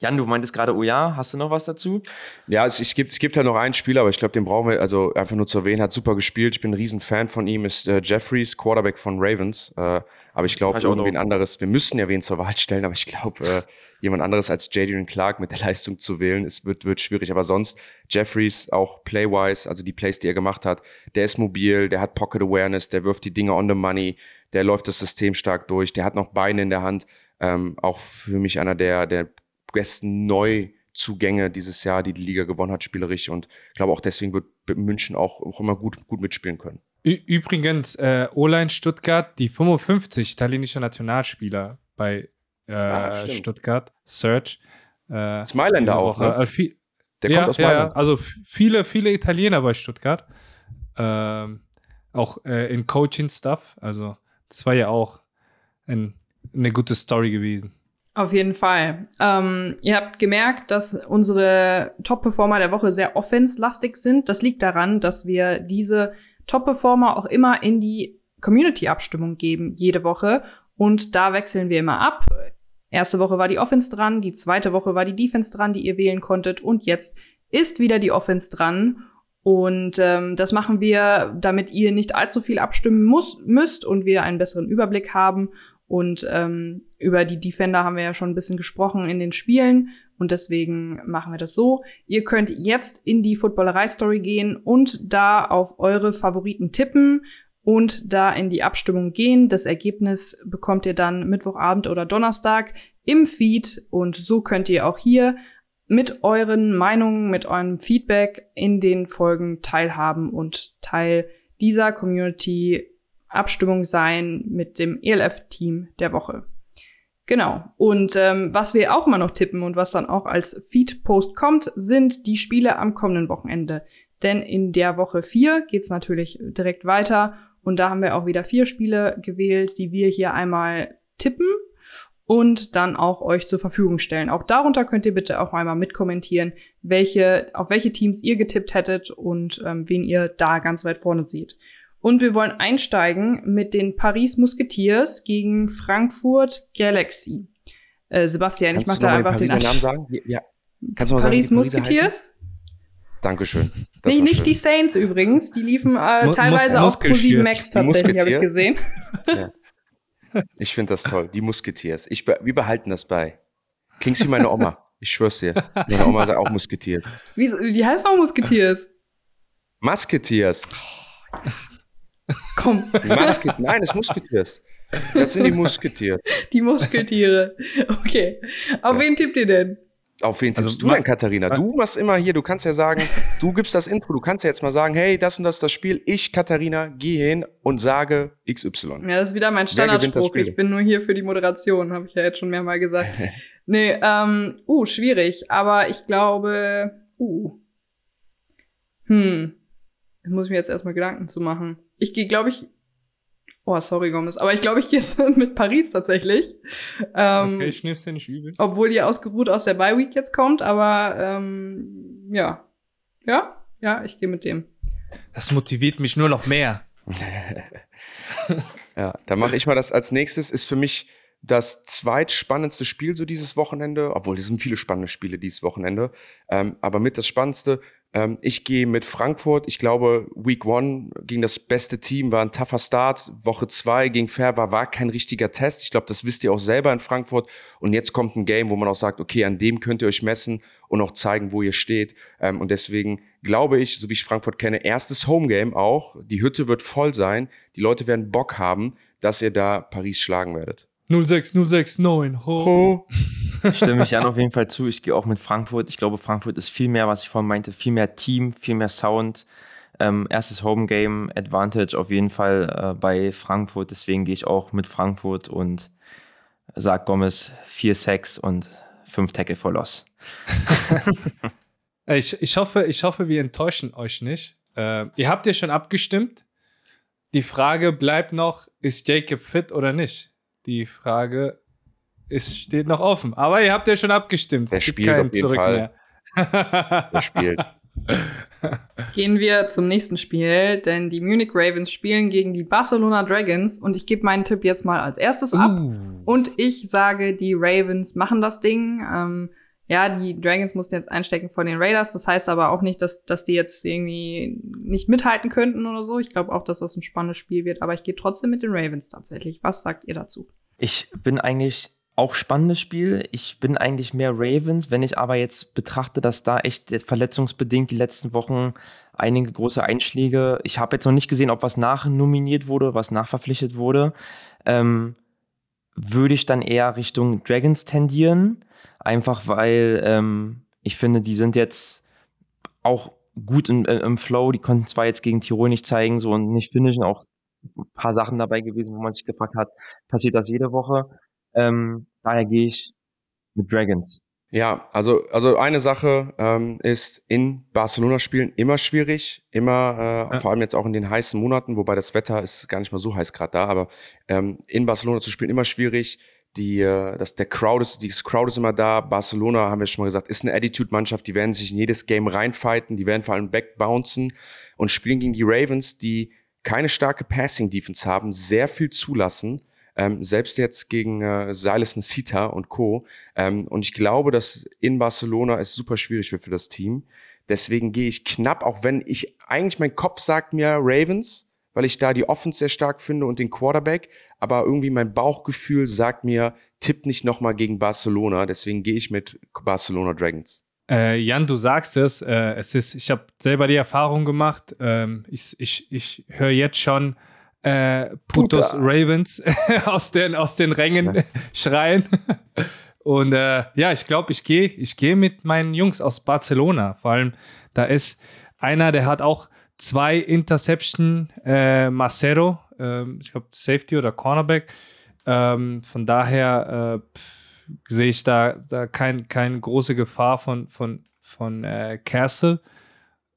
Jan, du meintest gerade, oh ja, hast du noch was dazu? Ja, es, es, gibt, es gibt halt noch einen Spieler, aber ich glaube, den brauchen wir, also einfach nur zu erwähnen, hat super gespielt. Ich bin ein Riesenfan von ihm, ist äh, Jeffries, Quarterback von Ravens. Äh, aber ich glaube, irgendwen anderes, wir müssen ja wen zur Wahl stellen, aber ich glaube, äh, jemand anderes als Jadrian Clark mit der Leistung zu wählen, ist, wird, wird schwierig. Aber sonst, Jeffries, auch Playwise, also die Plays, die er gemacht hat, der ist mobil, der hat Pocket Awareness, der wirft die Dinge on the money, der läuft das System stark durch, der hat noch Beine in der Hand. Ähm, auch für mich einer der, der besten neu Zugänge dieses Jahr, die die Liga gewonnen hat, spielerisch. Und ich glaube auch deswegen wird München auch, auch immer gut, gut mitspielen können. Übrigens, äh, Olein Stuttgart, die 55 italienische Nationalspieler bei äh, ah, Stuttgart, Search. Äh, Smilander auch, ne? Äh, Der ja, kommt aus Mailand. Ja, also viele, viele Italiener bei Stuttgart. Ähm, auch äh, in Coaching-Stuff. Also, das war ja auch ein, eine gute Story gewesen. Auf jeden Fall. Ähm, ihr habt gemerkt, dass unsere Top-Performer der Woche sehr offenslastig sind. Das liegt daran, dass wir diese Top-Performer auch immer in die Community-Abstimmung geben, jede Woche. Und da wechseln wir immer ab. Erste Woche war die Offense dran, die zweite Woche war die Defense dran, die ihr wählen konntet. Und jetzt ist wieder die Offense dran. Und ähm, das machen wir, damit ihr nicht allzu viel abstimmen muss, müsst und wir einen besseren Überblick haben und ähm, über die Defender haben wir ja schon ein bisschen gesprochen in den Spielen. Und deswegen machen wir das so. Ihr könnt jetzt in die Footballerei-Story gehen und da auf eure Favoriten tippen und da in die Abstimmung gehen. Das Ergebnis bekommt ihr dann Mittwochabend oder Donnerstag im Feed. Und so könnt ihr auch hier mit euren Meinungen, mit eurem Feedback in den Folgen teilhaben und Teil dieser Community Abstimmung sein mit dem ELF-Team der Woche. Genau. Und ähm, was wir auch immer noch tippen und was dann auch als Feed-Post kommt, sind die Spiele am kommenden Wochenende. Denn in der Woche 4 geht's natürlich direkt weiter. Und da haben wir auch wieder vier Spiele gewählt, die wir hier einmal tippen und dann auch euch zur Verfügung stellen. Auch darunter könnt ihr bitte auch einmal mitkommentieren, welche, auf welche Teams ihr getippt hättet und ähm, wen ihr da ganz weit vorne seht. Und wir wollen einsteigen mit den Paris Musketeers gegen Frankfurt Galaxy. Äh, Sebastian, Kannst ich mach da einfach den Namen sagen? Ja. Kannst du mal Paris sagen, Musketeers? Dankeschön. Das nicht, nicht die Saints übrigens, die liefen äh, teilweise auf Pro7 Max tatsächlich, habe ich gesehen. Ja. Ich finde das toll, die Musketeers. Ich, wir behalten das bei. Klingst wie meine Oma. Ich schwör's dir. Meine Oma sagt auch Musketier. Wie, die heißt auch Musketiers. Musketeers. Komm. Maske Nein, es Musketiers. Das sind die Musketiere. Die Muskeltiere. Okay. Auf ja. wen tippt ihr denn? Auf wen tippst also, du denn, Katharina? Du machst immer hier, du kannst ja sagen, du gibst das Intro, du kannst ja jetzt mal sagen, hey, das und das ist das Spiel. Ich, Katharina, gehe hin und sage XY. Ja, das ist wieder mein Standardspruch. Ich bin nur hier für die Moderation, habe ich ja jetzt schon mehrmal gesagt. nee, ähm, uh, schwierig, aber ich glaube, uh. Hm. Ich muss mir jetzt erstmal Gedanken zu machen. Ich gehe, glaube ich. Oh, sorry, Gomez. Aber ich glaube, ich gehe mit Paris tatsächlich. Ähm, okay, ich nehme es ja nicht übel. Obwohl die ausgeruht aus der Bye Week jetzt kommt, aber ähm, ja. Ja, ja, ich gehe mit dem. Das motiviert mich nur noch mehr. ja, dann mache ich mal das als nächstes. Ist für mich das zweitspannendste Spiel so dieses Wochenende, obwohl es sind viele spannende Spiele dieses Wochenende, ähm, aber mit das Spannendste ähm, ich gehe mit Frankfurt. Ich glaube, Week One ging das beste Team, war ein tougher Start. Woche zwei gegen Ferber war kein richtiger Test. Ich glaube, das wisst ihr auch selber in Frankfurt. Und jetzt kommt ein Game, wo man auch sagt, okay, an dem könnt ihr euch messen und auch zeigen, wo ihr steht. Ähm, und deswegen glaube ich, so wie ich Frankfurt kenne, erstes Homegame auch. Die Hütte wird voll sein. Die Leute werden Bock haben, dass ihr da Paris schlagen werdet. 06069, ho. ho. Stimme ich Jan auf jeden Fall zu. Ich gehe auch mit Frankfurt. Ich glaube, Frankfurt ist viel mehr, was ich vorhin meinte, viel mehr Team, viel mehr Sound. Ähm, erstes Home Game Advantage auf jeden Fall äh, bei Frankfurt. Deswegen gehe ich auch mit Frankfurt und sag Gomez 4 Sacks und 5 Tackle for Loss. ich, ich, hoffe, ich hoffe, wir enttäuschen euch nicht. Äh, ihr habt ja schon abgestimmt. Die Frage bleibt noch, ist Jacob fit oder nicht? Die Frage ist, steht noch offen. Aber ihr habt ja schon abgestimmt. Der spielt auf jeden Fall. Mehr. Der spielt. Gehen wir zum nächsten Spiel, denn die Munich Ravens spielen gegen die Barcelona Dragons und ich gebe meinen Tipp jetzt mal als erstes ab. Uh. Und ich sage, die Ravens machen das Ding. Ähm, ja, die Dragons mussten jetzt einstecken von den Raiders. Das heißt aber auch nicht, dass, dass die jetzt irgendwie nicht mithalten könnten oder so. Ich glaube auch, dass das ein spannendes Spiel wird. Aber ich gehe trotzdem mit den Ravens tatsächlich. Was sagt ihr dazu? Ich bin eigentlich auch spannendes Spiel. Ich bin eigentlich mehr Ravens, wenn ich aber jetzt betrachte, dass da echt verletzungsbedingt die letzten Wochen einige große Einschläge. Ich habe jetzt noch nicht gesehen, ob was nachnominiert wurde, was nachverpflichtet wurde. Ähm, würde ich dann eher Richtung Dragons tendieren, einfach weil ähm, Ich finde, die sind jetzt auch gut im, äh, im Flow. Die konnten zwar jetzt gegen Tirol nicht zeigen so und nicht finishen, auch ein paar Sachen dabei gewesen, wo man sich gefragt hat, passiert das jede Woche? Ähm, daher gehe ich mit Dragons. Ja, also, also eine Sache ähm, ist in Barcelona spielen immer schwierig, immer, äh, ja. vor allem jetzt auch in den heißen Monaten, wobei das Wetter ist gar nicht mal so heiß gerade da, aber ähm, in Barcelona zu spielen immer schwierig. Die, äh, das, der Crowd ist, die Crowd ist immer da. Barcelona, haben wir schon mal gesagt, ist eine Attitude-Mannschaft, die werden sich in jedes Game reinfighten, die werden vor allem backbouncen und spielen gegen die Ravens, die keine starke Passing-Defense haben, sehr viel zulassen ähm, selbst jetzt gegen äh, Silas Sita und Co. Ähm, und ich glaube, dass in Barcelona es super schwierig wird für das Team. Deswegen gehe ich knapp, auch wenn ich eigentlich mein Kopf sagt mir Ravens, weil ich da die Offense sehr stark finde und den Quarterback, aber irgendwie mein Bauchgefühl sagt mir, tipp nicht nochmal gegen Barcelona. Deswegen gehe ich mit Barcelona Dragons. Äh, Jan, du sagst es. Äh, es ist, ich habe selber die Erfahrung gemacht. Ähm, ich ich, ich höre jetzt schon äh, Putos Puta. Ravens aus, den, aus den Rängen ja. schreien. Und äh, ja, ich glaube, ich gehe ich geh mit meinen Jungs aus Barcelona. Vor allem, da ist einer, der hat auch zwei Interception, äh, Macero, äh, ich glaube Safety oder Cornerback. Ähm, von daher äh, sehe ich da, da keine kein große Gefahr von, von, von äh, Castle.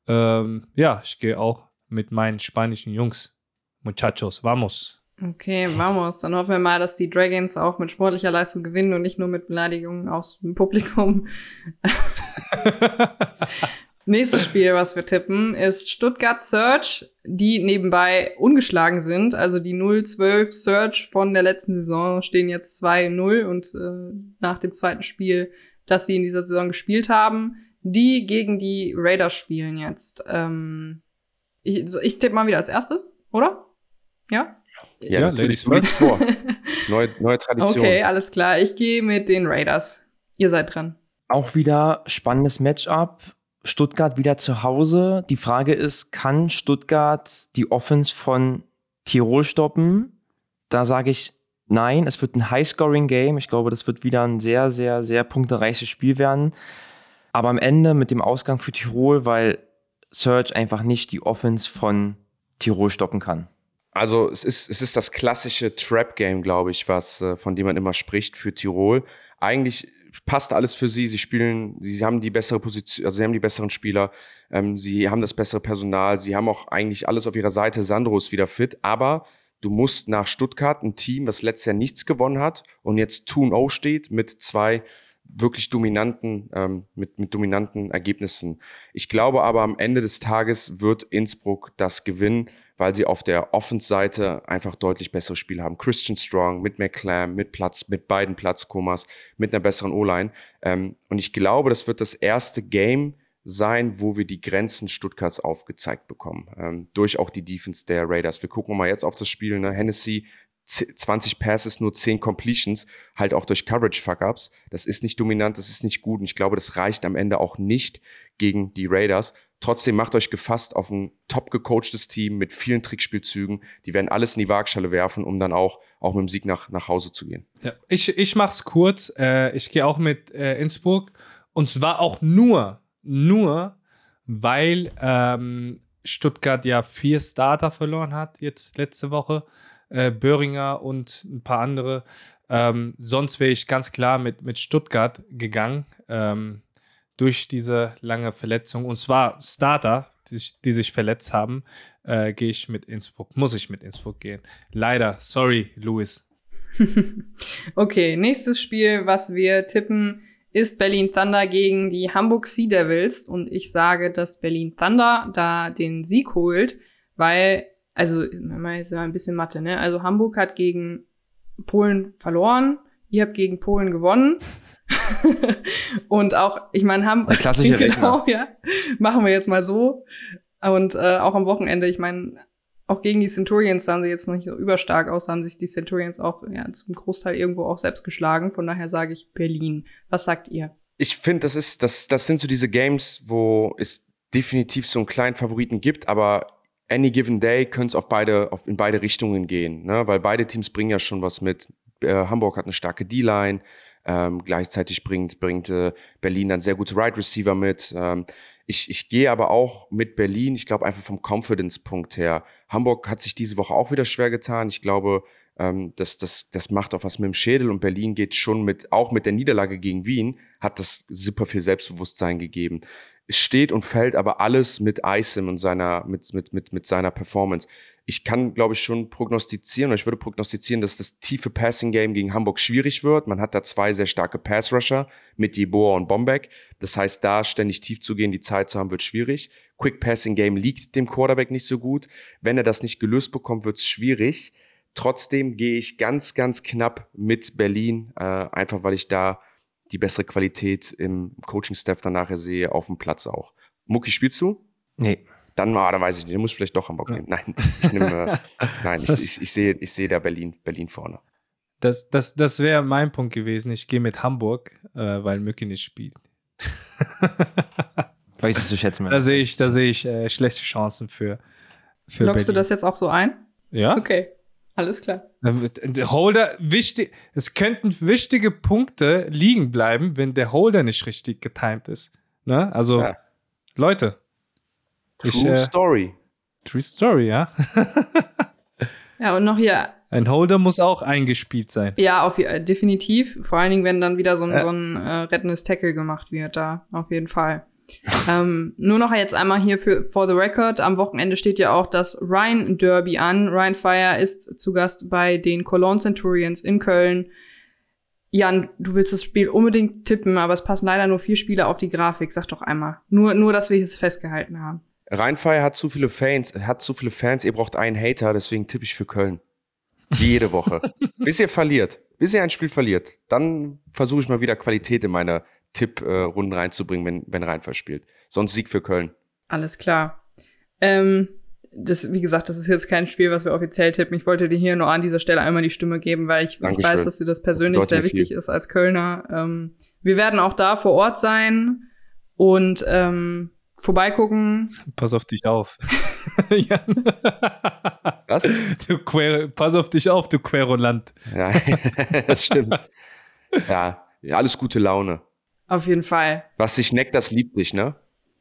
Ähm, ja, ich gehe auch mit meinen spanischen Jungs. Muchachos, vamos. Okay, vamos. Dann hoffen wir mal, dass die Dragons auch mit sportlicher Leistung gewinnen und nicht nur mit Beleidigungen aus dem Publikum. Nächstes Spiel, was wir tippen, ist Stuttgart Search, die nebenbei ungeschlagen sind. Also die 0-12 Search von der letzten Saison stehen jetzt 2-0 und äh, nach dem zweiten Spiel, das sie in dieser Saison gespielt haben, die gegen die Raiders spielen jetzt. Ähm, ich, ich tippe mal wieder als erstes, oder? Ja? Ja, ja natürlich. Liegst vor. neue, neue Tradition. Okay, alles klar. Ich gehe mit den Raiders. Ihr seid dran. Auch wieder spannendes Matchup. Stuttgart wieder zu Hause. Die Frage ist, kann Stuttgart die Offense von Tirol stoppen? Da sage ich nein. Es wird ein High-Scoring-Game. Ich glaube, das wird wieder ein sehr, sehr, sehr punktereiches Spiel werden. Aber am Ende mit dem Ausgang für Tirol, weil Surge einfach nicht die Offense von Tirol stoppen kann. Also es ist, es ist das klassische Trap-Game, glaube ich, was, äh, von dem man immer spricht für Tirol. Eigentlich passt alles für sie. Sie spielen, sie haben die bessere Position, also sie haben die besseren Spieler, ähm, sie haben das bessere Personal, sie haben auch eigentlich alles auf ihrer Seite. Sandro ist wieder fit, aber du musst nach Stuttgart, ein Team, das letztes Jahr nichts gewonnen hat und jetzt 2-0 steht mit zwei wirklich dominanten, ähm, mit, mit dominanten Ergebnissen. Ich glaube aber am Ende des Tages wird Innsbruck das gewinnen weil sie auf der Offense-Seite einfach deutlich bessere Spiele haben. Christian Strong mit McClam, mit Platz, mit beiden Platzkomas, mit einer besseren O-Line. Ähm, und ich glaube, das wird das erste Game sein, wo wir die Grenzen Stuttgarts aufgezeigt bekommen. Ähm, durch auch die Defense der Raiders. Wir gucken mal jetzt auf das Spiel. Ne? Hennessy 20 Passes, nur 10 Completions, halt auch durch Coverage-Fuck-Ups. Das ist nicht dominant, das ist nicht gut und ich glaube, das reicht am Ende auch nicht gegen die Raiders. Trotzdem macht euch gefasst auf ein top gecoachtes Team mit vielen Trickspielzügen. Die werden alles in die Waagschale werfen, um dann auch, auch mit dem Sieg nach, nach Hause zu gehen. Ja, ich, ich mach's kurz. Äh, ich gehe auch mit äh, Innsbruck. Und zwar auch nur, nur, weil ähm, Stuttgart ja vier Starter verloren hat, jetzt letzte Woche. Äh, Böhringer und ein paar andere. Ähm, sonst wäre ich ganz klar mit, mit Stuttgart gegangen. Ähm, durch diese lange Verletzung, und zwar Starter, die, die sich verletzt haben, äh, gehe ich mit Innsbruck, muss ich mit Innsbruck gehen. Leider, sorry, Louis. okay, nächstes Spiel, was wir tippen, ist Berlin Thunder gegen die Hamburg Sea Devils. Und ich sage, dass Berlin Thunder da den Sieg holt, weil, also, mal jetzt ein bisschen Mathe, ne? Also Hamburg hat gegen Polen verloren, ihr habt gegen Polen gewonnen. und auch, ich meine, haben Der klassische genau, ja, machen wir jetzt mal so. Und äh, auch am Wochenende, ich meine, auch gegen die Centurions sahen sie jetzt nicht so überstark aus, da haben sich die Centurions auch ja, zum Großteil irgendwo auch selbst geschlagen. Von daher sage ich Berlin. Was sagt ihr? Ich finde, das ist, das, das sind so diese Games, wo es definitiv so einen kleinen Favoriten gibt, aber any given day könnte es auf beide, auf, in beide Richtungen gehen, ne? Weil beide Teams bringen ja schon was mit äh, Hamburg hat eine starke D-Line. Ähm, gleichzeitig bringt, bringt äh, Berlin dann sehr gute Right Receiver mit. Ähm, ich, ich gehe aber auch mit Berlin, ich glaube einfach vom Confidence-Punkt her. Hamburg hat sich diese Woche auch wieder schwer getan. Ich glaube, ähm, das, das, das macht auch was mit dem Schädel und Berlin geht schon mit, auch mit der Niederlage gegen Wien, hat das super viel Selbstbewusstsein gegeben. Es steht und fällt aber alles mit Isim und seiner, mit, mit, mit, mit seiner Performance. Ich kann, glaube ich, schon prognostizieren, oder ich würde prognostizieren, dass das tiefe Passing-Game gegen Hamburg schwierig wird. Man hat da zwei sehr starke Pass-Rusher mit Jeboa und Bombeck. Das heißt, da ständig tief zu gehen, die Zeit zu haben, wird schwierig. Quick-Passing-Game liegt dem Quarterback nicht so gut. Wenn er das nicht gelöst bekommt, wird es schwierig. Trotzdem gehe ich ganz, ganz knapp mit Berlin, äh, einfach weil ich da die bessere Qualität im Coaching-Staff dann nachher sehe, auf dem Platz auch. Mucki, spielst du? Nee. Dann, ah, dann weiß ich nicht, du musst vielleicht doch Hamburg nehmen. Nein, ich nehme, äh, nein, ich, ich, ich, sehe, ich sehe da Berlin, Berlin vorne. Das, das, das wäre mein Punkt gewesen. Ich gehe mit Hamburg, äh, weil Mücki nicht spielt. Weiß ich zu schätzen. Da sehe ich, da sehe ich äh, schlechte Chancen für, für Lockst du Berlin. das jetzt auch so ein? Ja. Okay, alles klar. Wird- Der Holder, wichtig, es könnten wichtige Punkte liegen bleiben, wenn der Holder nicht richtig getimed ist. Ne? Also, Ja. Leute. Ich, True äh, Story. True Story, ja. Ja, und noch hier, Ein Holder muss auch eingespielt sein. ja, auf, äh, definitiv. Vor allen Dingen, wenn dann wieder so ein, Ja. so ein äh, rettendes Tackle gemacht wird, da auf jeden Fall. Ähm, nur noch jetzt einmal hier für For the Record. Am Wochenende steht ja auch das Rhine Derby an. Ryan Fire ist zu Gast bei den Cologne Centurions in Köln. Jan, du willst das Spiel unbedingt tippen, aber es passen leider nur vier Spieler auf die Grafik. Sag doch einmal. Nur, nur, dass wir es festgehalten haben. Rheinfire hat zu viele Fans, hat zu viele Fans, ihr braucht einen Hater, deswegen tippe ich für Köln. Wie jede Woche. bis ihr verliert. Bis ihr ein Spiel verliert. Dann versuche ich mal wieder Qualität in meine Tipp-Runden reinzubringen, wenn, wenn Rheinfire spielt. Sonst Sieg für Köln. Alles klar. Ähm, das, wie gesagt, das ist jetzt kein Spiel, was wir offiziell tippen. Ich wollte dir hier nur an dieser Stelle einmal die Stimme geben, weil ich, ich weiß, dass dir das persönlich sehr wichtig viel. ist als Kölner. Ähm, wir werden auch da vor Ort sein und ähm, vorbeigucken. Pass auf dich auf. Jan. Was? Du Quer Pass auf dich auf, du Querulant. Ja, das stimmt. Ja, alles gute Laune. Auf jeden Fall. Was sich neckt, das liebt sich, ne?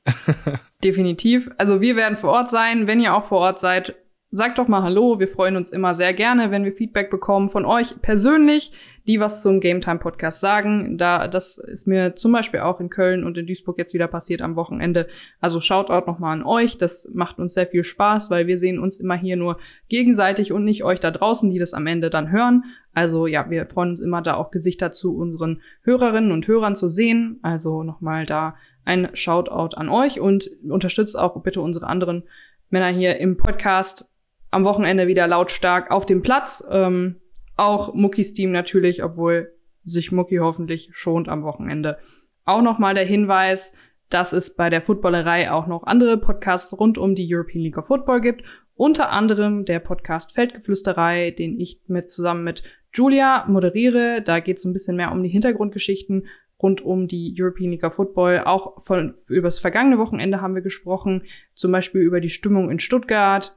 Definitiv. Also wir werden vor Ort sein. Wenn ihr auch vor Ort seid, sagt doch mal Hallo. Wir freuen uns immer sehr gerne, wenn wir Feedback bekommen von euch persönlich, die was zum Game Time Podcast sagen. Da, das ist mir zum Beispiel auch in Köln und in Duisburg jetzt wieder passiert am Wochenende. Also Shoutout nochmal an euch. Das macht uns sehr viel Spaß, weil wir sehen uns immer hier nur gegenseitig und nicht euch da draußen, die das am Ende dann hören. Also ja, wir freuen uns immer da auch Gesichter zu unseren Hörerinnen und Hörern zu sehen. Also nochmal da ein Shoutout an euch und unterstützt auch bitte unsere anderen Männer hier im Podcast am Wochenende wieder lautstark auf dem Platz. Ähm, auch Muckis Team natürlich, obwohl sich Mucki hoffentlich schont am Wochenende. Auch nochmal der Hinweis, dass es bei der Footballerei auch noch andere Podcasts rund um die European League of Football gibt. Unter anderem der Podcast Feldgeflüsterei, den ich mit zusammen mit Julia moderiere. Da geht es ein bisschen mehr um die Hintergrundgeschichten rund um die European League of Football. Auch von, über das vergangene Wochenende haben wir gesprochen, zum Beispiel über die Stimmung in Stuttgart,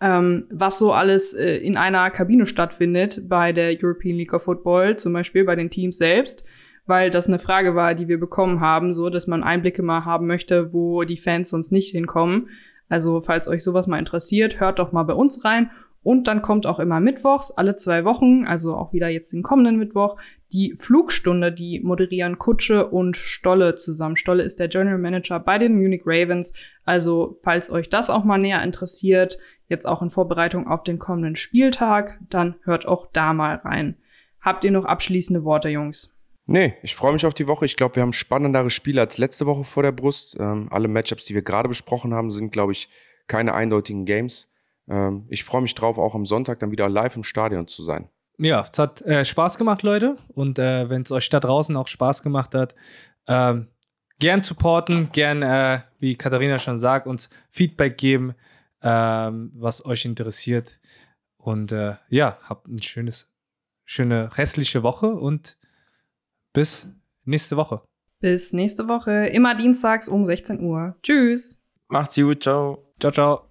ähm, was so alles äh, in einer Kabine stattfindet bei der European League of Football, zum Beispiel bei den Teams selbst, weil das eine Frage war, die wir bekommen haben, so dass man Einblicke mal haben möchte, wo die Fans sonst nicht hinkommen. Also falls euch sowas mal interessiert, hört doch mal bei uns rein. Und dann kommt auch immer mittwochs, alle zwei Wochen, also auch wieder jetzt den kommenden Mittwoch, die Flugstunde, die moderieren Kutsche und Stolle zusammen. Stolle ist der General Manager bei den Munich Ravens. Also falls euch das auch mal näher interessiert, jetzt auch in Vorbereitung auf den kommenden Spieltag, dann hört auch da mal rein. Habt ihr noch abschließende Worte, Jungs? Nee, ich freue mich auf die Woche. Ich glaube, wir haben spannendere Spiele als letzte Woche vor der Brust. Ähm, alle Matchups, die wir gerade besprochen haben, sind, glaube ich, keine eindeutigen Games. Ähm, ich freue mich drauf, auch am Sonntag dann wieder live im Stadion zu sein. Ja, es hat äh, Spaß gemacht, Leute. Und äh, wenn es euch da draußen auch Spaß gemacht hat, ähm, gern supporten, gern, äh, wie Katharina schon sagt, uns Feedback geben, ähm, was euch interessiert. Und äh, ja, habt ein schönes, schöne restliche Woche und bis nächste Woche. Bis nächste Woche, immer dienstags um 16 Uhr. Tschüss! Macht's gut, ciao. Ciao, ciao.